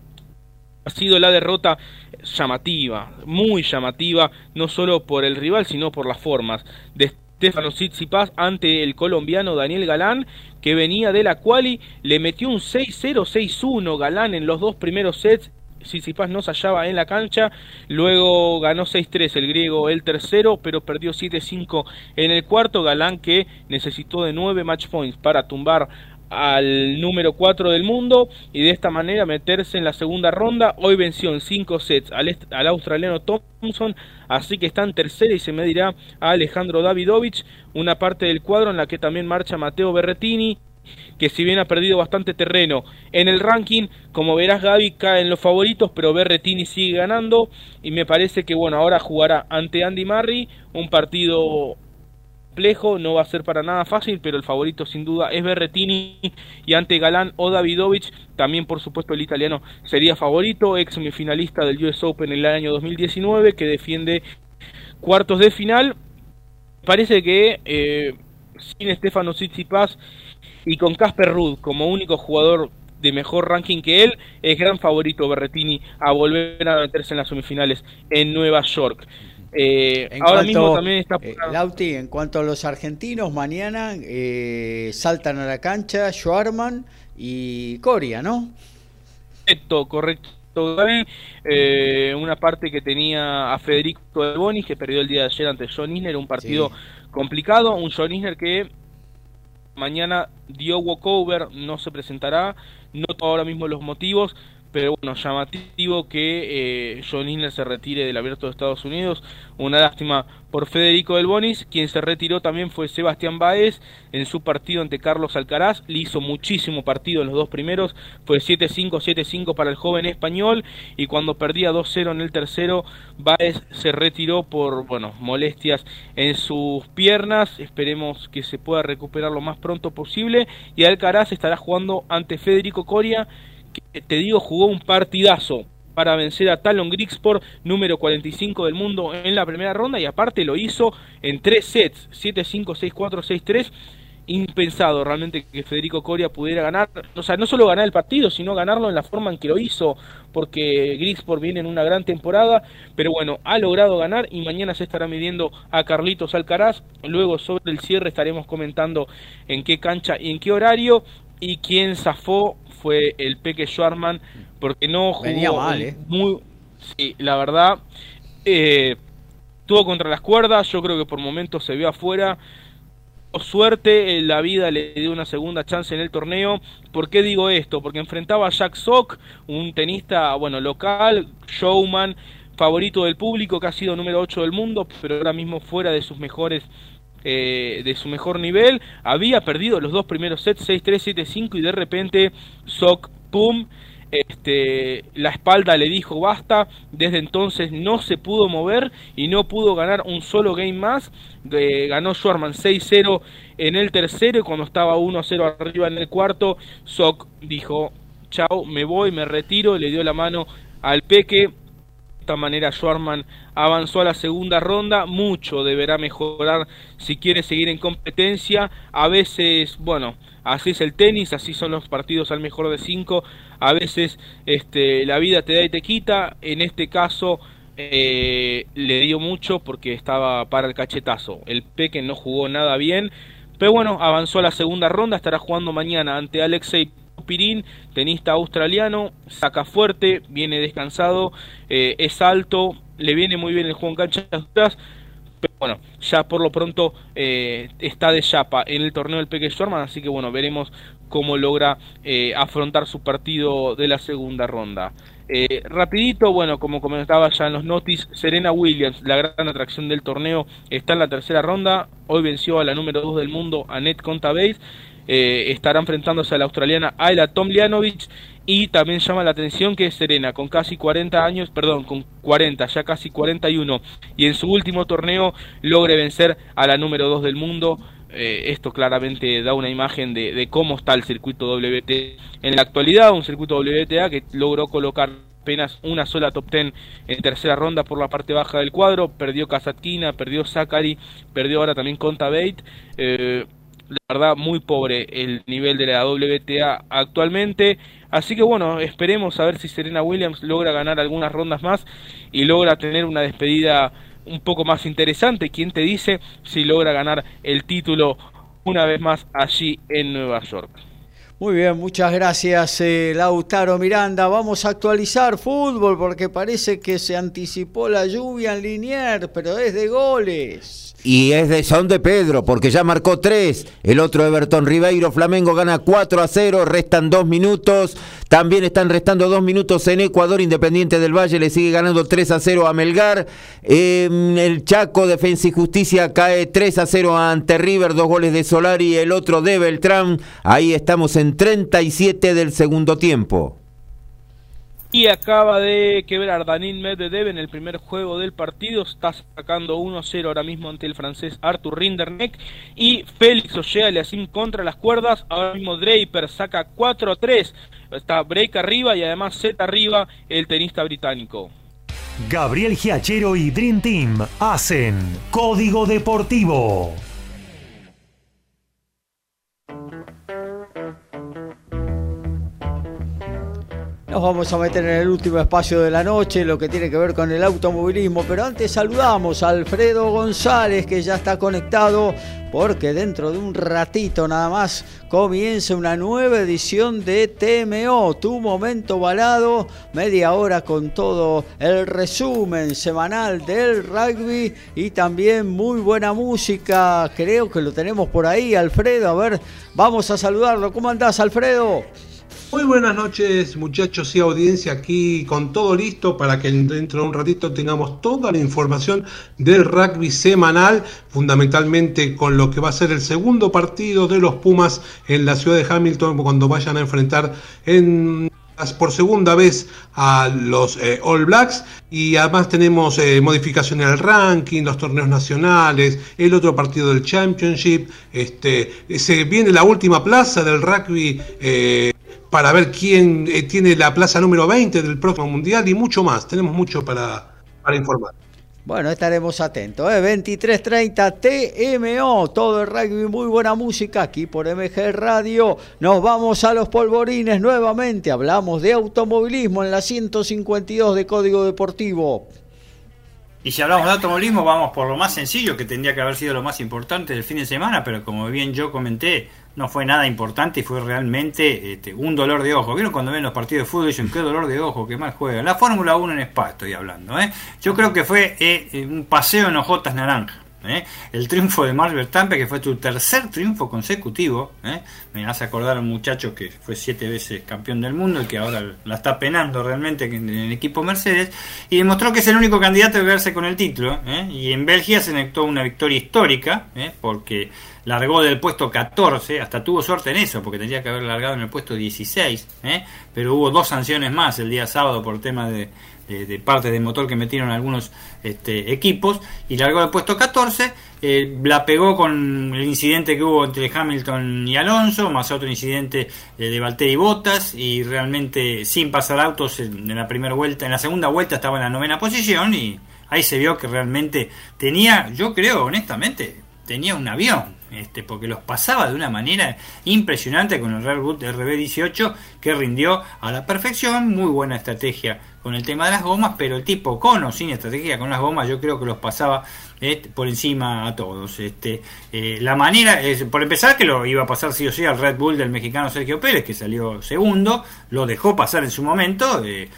ha sido la derrota llamativa, muy llamativa, no solo por el rival, sino por las formas de Stefano Tsitsipas ante el colombiano Daniel Galán, que venía de la quali, le metió un 6-0, 6-1 Galán en los dos primeros sets Tsitsipas no se hallaba en la cancha, luego ganó 6-3 el griego el tercero, pero perdió 7-5 en el cuarto, Galán que necesitó de 9 match points para tumbar al número 4 del mundo y de esta manera meterse en la segunda ronda. Hoy venció en 5 sets al, al, australiano Thompson, así que está en tercera y se medirá a Alejandro Davidovich, una parte del cuadro en la que también marcha Mateo Berretini, que si bien ha perdido bastante terreno en el ranking, como verás Gaby cae en los favoritos, pero Berretini sigue ganando y me parece que bueno, ahora jugará ante Andy Murray, un partido complejo, no va a ser para nada fácil, pero el favorito sin duda es Berretini y ante Galán o Davidovich, también por supuesto el italiano sería favorito, ex semifinalista del US Open en el año 2019 que defiende cuartos de final. Parece que eh, sin Stefano Tsitsipas y con Casper Ruud como único jugador de mejor ranking que él, es gran favorito Berretini a volver a meterse en las semifinales en Nueva York. Eh, ahora mismo también está... Eh, Lauti, en cuanto a los argentinos, mañana eh, saltan a la cancha Schwarman y Coria, ¿no? Correcto, correcto. una parte que tenía a Federico Del Boni, que perdió el día de ayer ante John Isner, un partido complicado, un John Isner que Mañana dio walkover, no se presentará, no ahora mismo los motivos, pero bueno, llamativo que eh, John Isner se retire del Abierto de Estados Unidos. Una lástima por Federico Del Bonis. Quien se retiró también fue Sebastián Baez en su partido ante Carlos Alcaraz. Le hizo muchísimo partido en los dos primeros. Fue 7-5, 7-5 para el joven español. Y cuando perdía 2-0 en el tercero, Baez se retiró por bueno, molestias en sus piernas. Esperemos que se pueda recuperar lo más pronto posible. Y Alcaraz estará jugando ante Federico Coria que te digo jugó un partidazo para vencer a Talon Grigsport, número 45 del mundo en la primera ronda y aparte lo hizo en tres sets, 7-5, 6-4, 6-3. Impensado realmente que Federico Coria pudiera ganar, o sea, no solo ganar el partido, sino ganarlo en la forma en que lo hizo, porque Grigsport viene en una gran temporada, pero bueno, ha logrado ganar y mañana se estará midiendo a Carlitos Alcaraz. Luego sobre el cierre estaremos comentando en qué cancha y en qué horario y quién zafó fue el Peque Schwarman, porque no jugó Venía mal, ¿eh? muy... Sí, la verdad, eh, tuvo contra las cuerdas, yo creo que por momentos se vio afuera. Por suerte, eh, la vida le dio una segunda chance en el torneo. ¿Por qué digo esto? Porque enfrentaba a Jack Sock, un tenista, bueno, local, showman, favorito del público, que ha sido número 8 del mundo, pero ahora mismo fuera de sus mejores eh, de su mejor nivel. Había perdido los dos primeros sets, 6-3, 7-5 y de repente, Sock, pum, este, la espalda le dijo basta, desde entonces no se pudo mover y no pudo ganar un solo game más, eh, ganó Schwarman 6-0 en el tercero y cuando estaba 1-0 arriba en el cuarto, Sock dijo, chao, me voy, me retiro, le dio la mano al Peque, esta manera Schwarman avanzó a la segunda ronda, mucho deberá mejorar si quiere seguir en competencia, a veces, bueno, así es el tenis, así son los partidos al mejor de cinco, a veces este, la vida te da y te quita, en este caso eh, le dio mucho porque estaba para el cachetazo, el Peque no jugó nada bien, pero bueno, avanzó a la segunda ronda, estará jugando mañana ante Alexei Pirín, tenista australiano, saca fuerte, viene descansado, eh, es alto, le viene muy bien el juego en canchas pero bueno, ya por lo pronto eh, está de chapa en el torneo del Peque Schwarman, así que bueno, veremos cómo logra eh, afrontar su partido de la segunda ronda. Rapidito, bueno, como comentaba ya en los notis, Serena Williams, la gran atracción del torneo, está en la tercera ronda, hoy venció a la número 2 del mundo, Annette Contabate, eh, estará enfrentándose a la australiana Ayla Tomljanovic y también llama la atención que Serena con casi 40 años, perdón, con 40, ya casi 41 y en su último torneo logre vencer a la número 2 del mundo. Eh, esto claramente da una imagen de, de, cómo está el circuito WTA en la actualidad, un circuito WTA que logró colocar apenas una sola top 10 en tercera ronda por la parte baja del cuadro, perdió Kasatkina, perdió Zachary, perdió ahora también Conta Bate, la verdad muy pobre el nivel de la WTA actualmente. Así que bueno, esperemos a ver si Serena Williams logra ganar algunas rondas más y logra tener una despedida un poco más interesante. ¿Quién te dice si logra ganar el título una vez más allí en Nueva York? Muy bien, muchas gracias eh, Lautaro Miranda. Vamos a actualizar fútbol porque parece que se anticipó la lluvia en Liniers, pero es de goles. Y es de son de Pedro, porque ya marcó tres. El otro Everton Ribeiro, Flamengo gana 4 a 0, restan dos minutos. También están restando dos minutos en Ecuador. Independiente del Valle le sigue ganando 3 a 0 a Melgar. Eh, el Chaco, Defensa y Justicia, cae 3 a 0 ante River, dos goles de Solari, el otro de Beltrán. Ahí estamos en 37 del segundo tiempo. Y acaba de quebrar Danil Medvedev en el primer juego del partido. Está sacando 1-0 ahora mismo ante el francés Arthur Rinderneck. Y Félix Ojealiasim contra las cuerdas. Ahora mismo Draper saca 4-3. Está break arriba y además Z arriba el tenista británico. Gabriel Giachero y Dream Team hacen Código Deportivo. Nos vamos a meter en el último espacio de la noche, lo que tiene que ver con el automovilismo, pero antes saludamos a Alfredo González que ya está conectado porque dentro de un ratito nada más comienza una nueva edición de TMO, tu momento balado, media hora con todo el resumen semanal del rugby y también muy buena música, creo que lo tenemos por ahí Alfredo, a ver, vamos a saludarlo, ¿cómo andás Alfredo? Muy buenas noches muchachos y audiencia aquí con todo listo para que dentro de un ratito tengamos toda la información del rugby semanal, fundamentalmente con lo que va a ser el segundo partido de los Pumas en la ciudad de Hamilton cuando vayan a enfrentar en por segunda vez a los eh, All Blacks. Y además tenemos eh, modificaciones al ranking, los torneos nacionales, el otro partido del Championship, este, se viene la última plaza del rugby eh, para ver quién tiene la plaza número 20 del próximo mundial y mucho más. Tenemos mucho para, para informar. Bueno, estaremos atentos. ¿eh? 23.30 TMO, todo el rugby, muy buena música aquí por MG Radio. Nos vamos a los polvorines nuevamente. Hablamos de automovilismo en la 152 de Código Deportivo. Y si hablamos de automovilismo, vamos por lo más sencillo, que tendría que haber sido lo más importante del fin de semana, pero como bien yo comenté, no fue nada importante y fue realmente este, un dolor de ojo. ¿Vieron cuando ven los partidos de fútbol dicen qué dolor de ojo, qué mal juega? La Fórmula 1 en Spa estoy hablando. ¿eh? Yo creo que fue eh, un paseo en hojotas naranja. ¿Eh? El triunfo de Max Verstappen, que fue tu tercer triunfo consecutivo. ¿eh? Me hace acordar a un muchacho que fue siete veces campeón del mundo y que ahora la está penando realmente en el equipo Mercedes. Y demostró que es el único candidato a verse con el título. ¿eh? Y en Bélgica se necesitó una victoria histórica, porque largó del puesto 14, hasta tuvo suerte en eso, porque tendría que haber largado en el puesto 16, pero hubo dos sanciones más el día sábado por tema de de, parte del motor que metieron algunos este, equipos y largó el puesto 14. Eh, la pegó con el incidente que hubo entre Hamilton y Alonso, más otro incidente eh, de Valtteri Bottas y realmente sin pasar autos en, la primera vuelta, en la segunda vuelta estaba en la novena posición y ahí se vio que realmente tenía, yo creo honestamente, tenía un avión, este, porque los pasaba de una manera impresionante con el Red Bull RB18 que rindió a la perfección, muy buena estrategia con el tema de las gomas, pero el tipo con o sin estrategia con las gomas yo creo que los pasaba este, por encima a todos. Este, eh, la manera, es, por empezar, que lo iba a pasar sí o sí al Red Bull del mexicano Sergio Pérez, que salió segundo, lo dejó pasar en su momento, eh,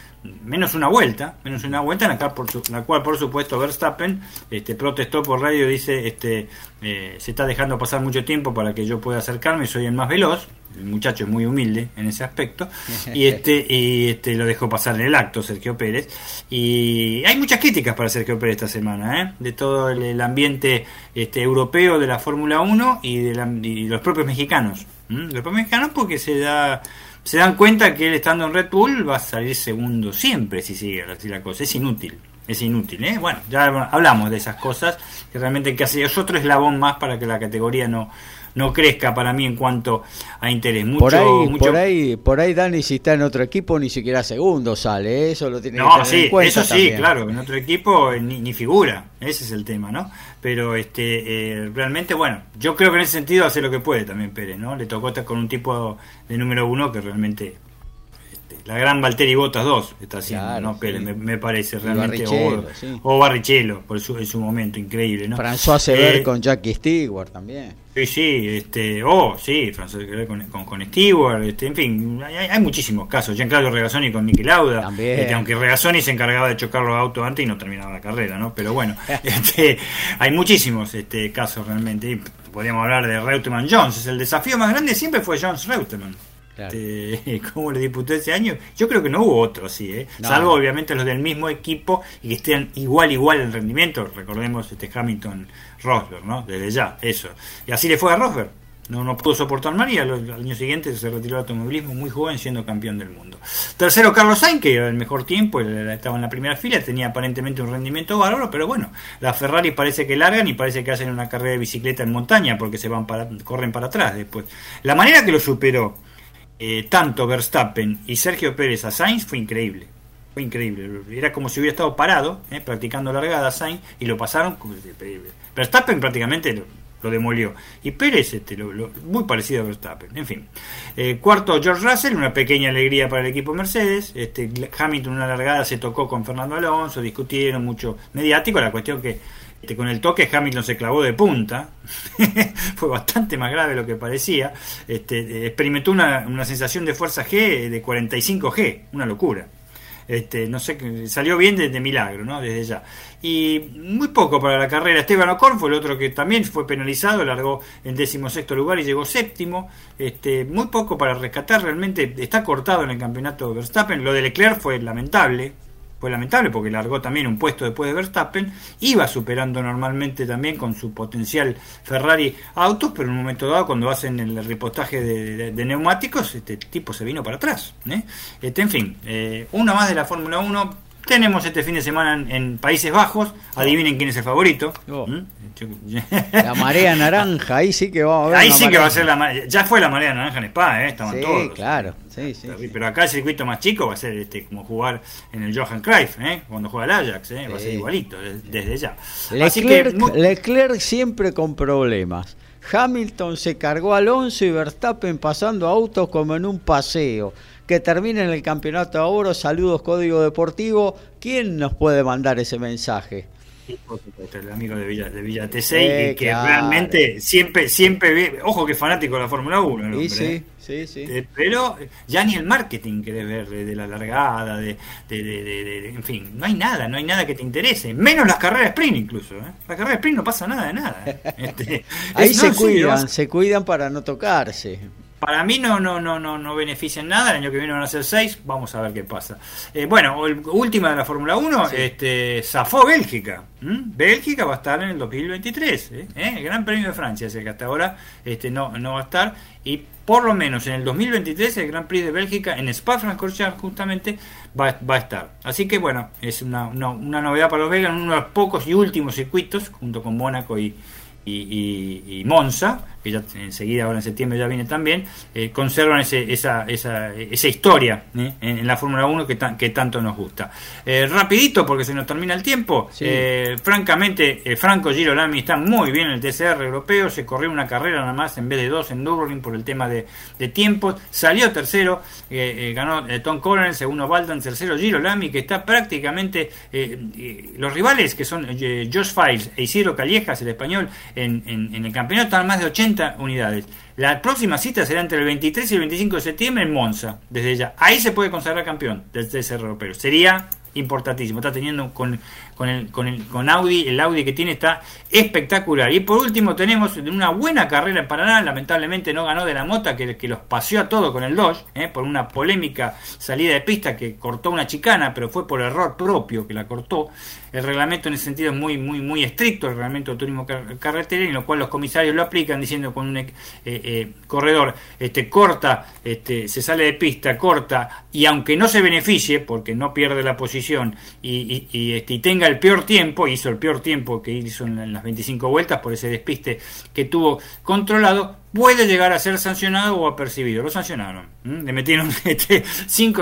menos una vuelta, menos una vuelta, en la cual por, la cual, por supuesto Verstappen este, protestó por radio, dice, este, eh, se está dejando pasar mucho tiempo para que yo pueda acercarme, soy el más veloz, el muchacho es muy humilde en ese aspecto. Y este y este lo dejó pasar en el acto Sergio Pérez. Y hay muchas críticas para Sergio Pérez esta semana ¿eh? de todo el, ambiente este europeo de la Fórmula 1 y de, los propios mexicanos los propios mexicanos porque se da se dan cuenta que él estando en Red Bull va a salir segundo siempre si sigue así la cosa es inútil es inútil, ¿eh? Bueno, ya hablamos de esas cosas, que realmente que es otro eslabón más para que la categoría no, no crezca para mí en cuanto a interés. Mucho, por ahí, por ahí, por ahí Dani si está en otro equipo ni siquiera segundo sale, ¿eh? eso lo tiene que tener sí, en cuenta eso sí, claro, en otro equipo ni, ni, figura, ese es el tema, ¿no? Pero este eh, realmente, bueno, yo creo que en ese sentido hace lo que puede también Pérez, ¿no? Le tocó estar con un tipo de número uno que realmente la gran Valtteri Botas 2 está haciendo, ¿no? me, parece realmente. o, Barrichello, por su, en su momento, increíble, ¿no? François Sever eh, con Jackie Stewart también. Sí, sí, este, oh, sí, François Sever con, con, Stewart, este, en fin, hay, muchísimos casos. Giancarlo Regazzoni con Niki Lauda, este, aunque Regazzoni se encargaba de chocar los autos antes y no terminaba la carrera, ¿no? Pero bueno, este, hay muchísimos este, casos realmente. podríamos hablar de Reutemann Jones. El desafío más grande siempre fue Jones Reutemann. Este, ¿Cómo le disputó ese año? Yo creo que no hubo otro así, ¿eh? salvo obviamente los del mismo equipo y que estén igual, igual en rendimiento. Recordemos este Hamilton Rosberg, ¿no? Desde ya, eso. Y así le fue a Rosberg. No, no pudo soportar María, al, año siguiente se retiró del automovilismo muy joven siendo campeón del mundo. Tercero Carlos Sainz, que era el mejor tiempo, estaba en la primera fila, tenía aparentemente un rendimiento bárbaro, pero bueno, las Ferrari parece que largan y parece que hacen una carrera de bicicleta en montaña porque se van para, corren para atrás después. La manera que lo superó eh, tanto Verstappen y Sergio Pérez a Sainz fue increíble. Fue increíble. Era como si hubiera estado parado, eh, practicando largada Sainz, y lo pasaron. Verstappen prácticamente lo, demolió. Y Pérez, este, muy parecido a Verstappen. En fin. Eh, cuarto, George Russell, una pequeña alegría para el equipo Mercedes. Este, Hamilton, una largada, se tocó con Fernando Alonso, discutieron mucho mediático. La cuestión que con el toque Hamilton se clavó de punta, fue bastante más grave de lo que parecía, este, experimentó una, sensación de fuerza G de 45G, una locura. este, no sé, salió bien desde milagro, ¿no? Desde ya. Y muy poco para la carrera. Esteban Ocon fue el otro que también fue penalizado, largó en decimosexto lugar y llegó séptimo. Este, muy poco para rescatar, realmente está cortado en el campeonato de Verstappen. Lo de Leclerc fue lamentable, fue lamentable porque largó también un puesto después de Verstappen, iba superando normalmente también con su potencial Ferrari autos, pero en un momento dado cuando hacen el repostaje de, neumáticos, este tipo se vino para atrás. ¿eh? Este, en fin, eh, una más de la Fórmula 1, tenemos este fin de semana en, Países Bajos. Adivinen quién es el favorito. Oh. ¿Mm? La marea naranja, ahí sí que va a ver. Ahí sí que va a ser la marea. Ya fue la marea naranja en Spa, ¿eh? estaban sí, Claro, sí, sí, Pero acá el circuito más chico va a ser este como jugar en el Johan Cruyff, ¿eh? cuando juega el Ajax, ¿eh? va a ser igualito desde ya. Leclerc, Leclerc siempre con problemas. Hamilton se cargó a Alonso y Verstappen pasando autos como en un paseo que termine en el campeonato de oro. Saludos, Código Deportivo. ¿Quién nos puede mandar ese mensaje? el amigo de Villa, de Villa T6, que realmente siempre, siempre ve, ojo que fanático de la Fórmula 1, sí, sí, ¿eh? sí, sí. Eh, pero ya ni el marketing querés ver de, la largada, de, de, en fin, no hay nada, no hay nada que te interese, menos las carreras sprint incluso, ¿eh? la carrera sprint no pasa nada de nada. Este, Ahí se cuidan, se cuidan para no tocarse para mí no, no, no, no, no benefician nada. El año que viene van a ser seis. Vamos a ver qué pasa. Eh, bueno, última de la Fórmula 1, este, zafó Bélgica. Bélgica va a estar en el 2023. ¿eh? ¿Eh? El Gran Premio de Francia es el que hasta ahora este, no, no va a estar. Y por lo menos en el 2023 el Gran Prix de Bélgica en Spa-Francorchamps justamente va, va, a estar. Así que bueno, es una, una, novedad para los belgas, uno de los pocos y últimos circuitos, junto con Mónaco y, y, y Monza, que ya enseguida ahora en septiembre ya viene también, eh, conservan ese, esa, esa, esa, historia ¿eh? en, la Fórmula 1 que, que tanto nos gusta. Eh, rapidito, porque se nos termina el tiempo, francamente, Franco Girolami está muy bien en el TCR europeo, se corrió una carrera nada más en vez de dos en Nürburgring por el tema de, de tiempos, salió tercero, ganó Tom Collins, segundo Baldan, tercero Girolami, que está prácticamente, los rivales que son Josh Files e Isidro Callejas, el español, en, en, en el campeonato, están más de 80 unidades. La próxima cita será entre el 23 y el 25 de septiembre en Monza, desde ya. Ahí se puede consagrar campeón del TCR europeo. Sería importantísimo. Está teniendo con, con, el, con, el, con Audi, el Audi que tiene está espectacular. Y por último tenemos una buena carrera en Paraná, lamentablemente no ganó de la Mota, que, que los paseó a todo con el Dodge, eh, por una polémica salida de pista que cortó una chicana, pero fue por error propio que la cortó. El reglamento en ese sentido es muy, muy, muy estricto, el reglamento de turismo carretera, en lo cual los comisarios lo aplican diciendo con un eh, eh, corredor este, corta, este, se sale de pista, corta, y aunque no se beneficie, porque no pierde la posición y, y, este, y tenga el peor tiempo, hizo el peor tiempo que hizo en las 25 vueltas por ese despiste que tuvo controlado, puede llegar a ser sancionado o apercibido. Lo sancionaron. Le metieron 5 este,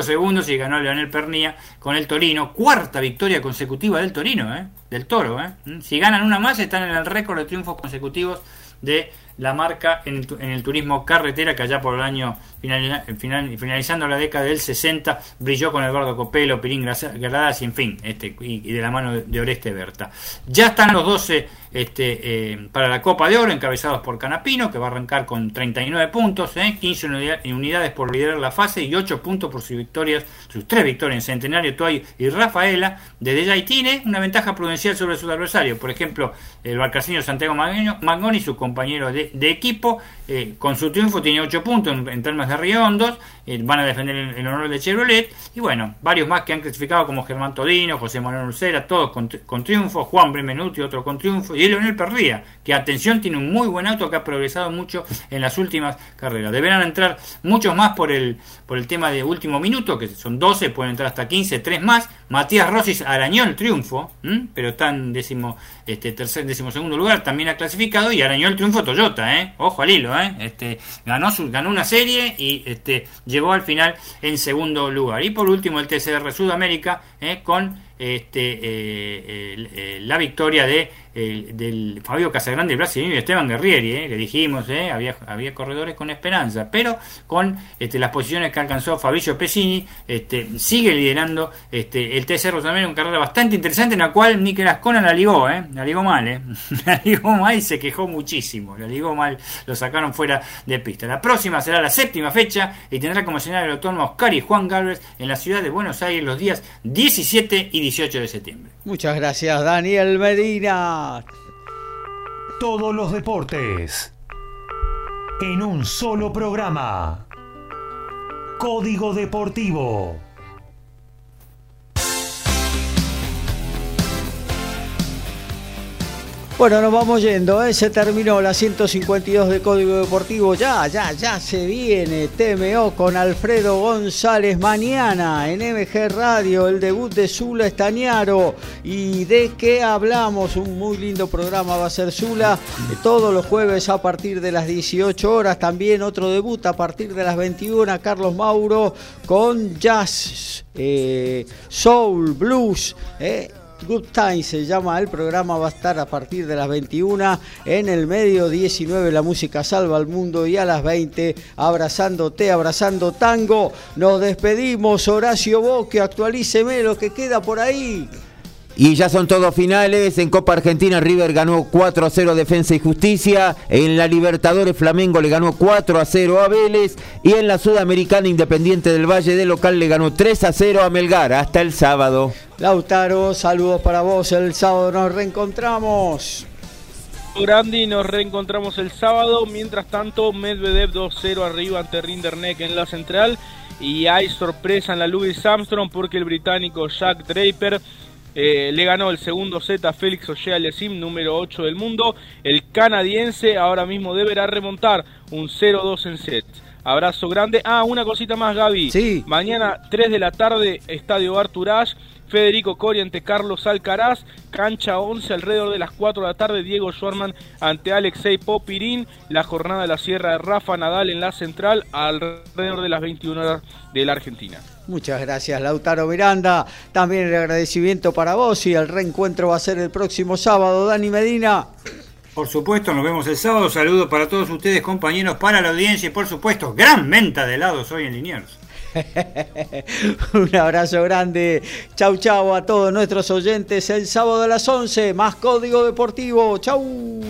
segundos y ganó Leonel Pernía con el Torino. Cuarta victoria consecutiva del Torino, ¿eh? del Toro. ¿eh? Si ganan una más, están en el récord de triunfos consecutivos de la marca en el, turismo carretera que allá por el año finalizando la década del 60 brilló con Eduardo Copelo, Pirín Gradas y en fin, este, y, de la mano de Oreste Berta. Ya están los 12 este, eh, para la Copa de Oro encabezados por Canapino que va a arrancar con 39 puntos, 15 eh, unidades por liderar la fase y 8 puntos por sus victorias, sus tres victorias en Centenario, Toy y Rafaela. Desde ya y tiene una ventaja prudencial sobre sus adversarios, por ejemplo, el barcaseño Santiago Magoni, su compañero de, equipo, eh, con su triunfo tiene 8 puntos en, en términos de Riondos, eh, van a defender el, honor de Chevrolet, y bueno, varios más que han clasificado como Germán Todino, José Manuel Ulcera, todos con, triunfo, Juan Bremenuti, otro con triunfo, y Leonel Perría, que atención, tiene un muy buen auto que ha progresado mucho en las últimas carreras. Deberán entrar muchos más por el, por el tema de último minuto, que son 12, pueden entrar hasta 15, 3 más. Matías Rosis arañó el triunfo, pero está en décimo, este, tercer, décimo segundo lugar, también ha clasificado, y arañó el triunfo Toyota, ¿eh? ojo al hilo, ¿eh? este, ganó, su, ganó una serie y este, llegó al final en segundo lugar. Y por último el TCR Sudamérica eh, con este, eh, la victoria de del Fabio Casagrande, el brasileño y Esteban Guerrieri, eh, le dijimos, eh, había, había corredores con esperanza, pero con este, las posiciones que alcanzó Fabio Pesini, este, sigue liderando este, el TCR también, una carrera bastante interesante en la cual Nicolás Conan la ligó, eh, la ligó mal, eh, la ligó mal y se quejó muchísimo, la ligó mal, lo sacaron fuera de pista. La próxima será la séptima fecha y tendrá como escenario el autónomo Oscar y Juan Galvez en la ciudad de Buenos Aires los días 17 y 18 de septiembre. Muchas gracias, Daniel Medina. Todos los deportes en un solo programa. Código Deportivo. Bueno, nos vamos yendo, ¿eh? se terminó la 152 de Código Deportivo, ya, ya, ya se viene TMO con Alfredo González mañana en MG Radio, el debut de Zula Estañaro y de qué hablamos, un muy lindo programa va a ser Zula, eh, todos los jueves a partir de las 18 horas, también otro debut a partir de las 21, Carlos Mauro con Jazz, eh, Soul, Blues, Good Time se llama el programa, va a estar a partir de las 21 en el medio 19 la música salva al mundo y a las 20 abrazándote, abrazando tango. Nos despedimos, Horacio Boque, actualíceme lo que queda por ahí. Y ya son todos finales. En Copa Argentina River ganó 4 a 0 Defensa y Justicia. En la Libertadores Flamengo le ganó 4 a 0 a Vélez. Y en la Sudamericana Independiente del Valle de local le ganó 3 a 0 a Melgar. Hasta el sábado. Lautaro, saludos para vos. El sábado nos reencontramos. Grandi, nos reencontramos el sábado. Mientras tanto, Medvedev 2-0 arriba ante Rinderneck en la central. Y hay sorpresa en la Louis Armstrong porque el británico Jack Draper eh, le ganó el segundo set a Félix Auger-Aliassime, número 8 del mundo. El canadiense ahora mismo deberá remontar un 0-2 en set. Abrazo grande. Ah, una cosita más, Gaby. Sí. Mañana, 3 de la tarde, Estadio Arturage. Federico Cori ante Carlos Alcaraz, cancha 11 alrededor de las 4 de la tarde, Diego Schwarman ante Alexei Popirín, la jornada de la Sierra de Rafa Nadal en la central alrededor de las 21 horas de la Argentina. Muchas gracias Lautaro Miranda, también el agradecimiento para vos y el reencuentro va a ser el próximo sábado, Dani Medina. Por supuesto, nos vemos el sábado. Saludos para todos ustedes, compañeros, para la audiencia y por supuesto, gran venta de helados hoy en Linieros. Un abrazo grande. Chau, chau a todos nuestros oyentes. El sábado a las 11, más Código Deportivo. Chau.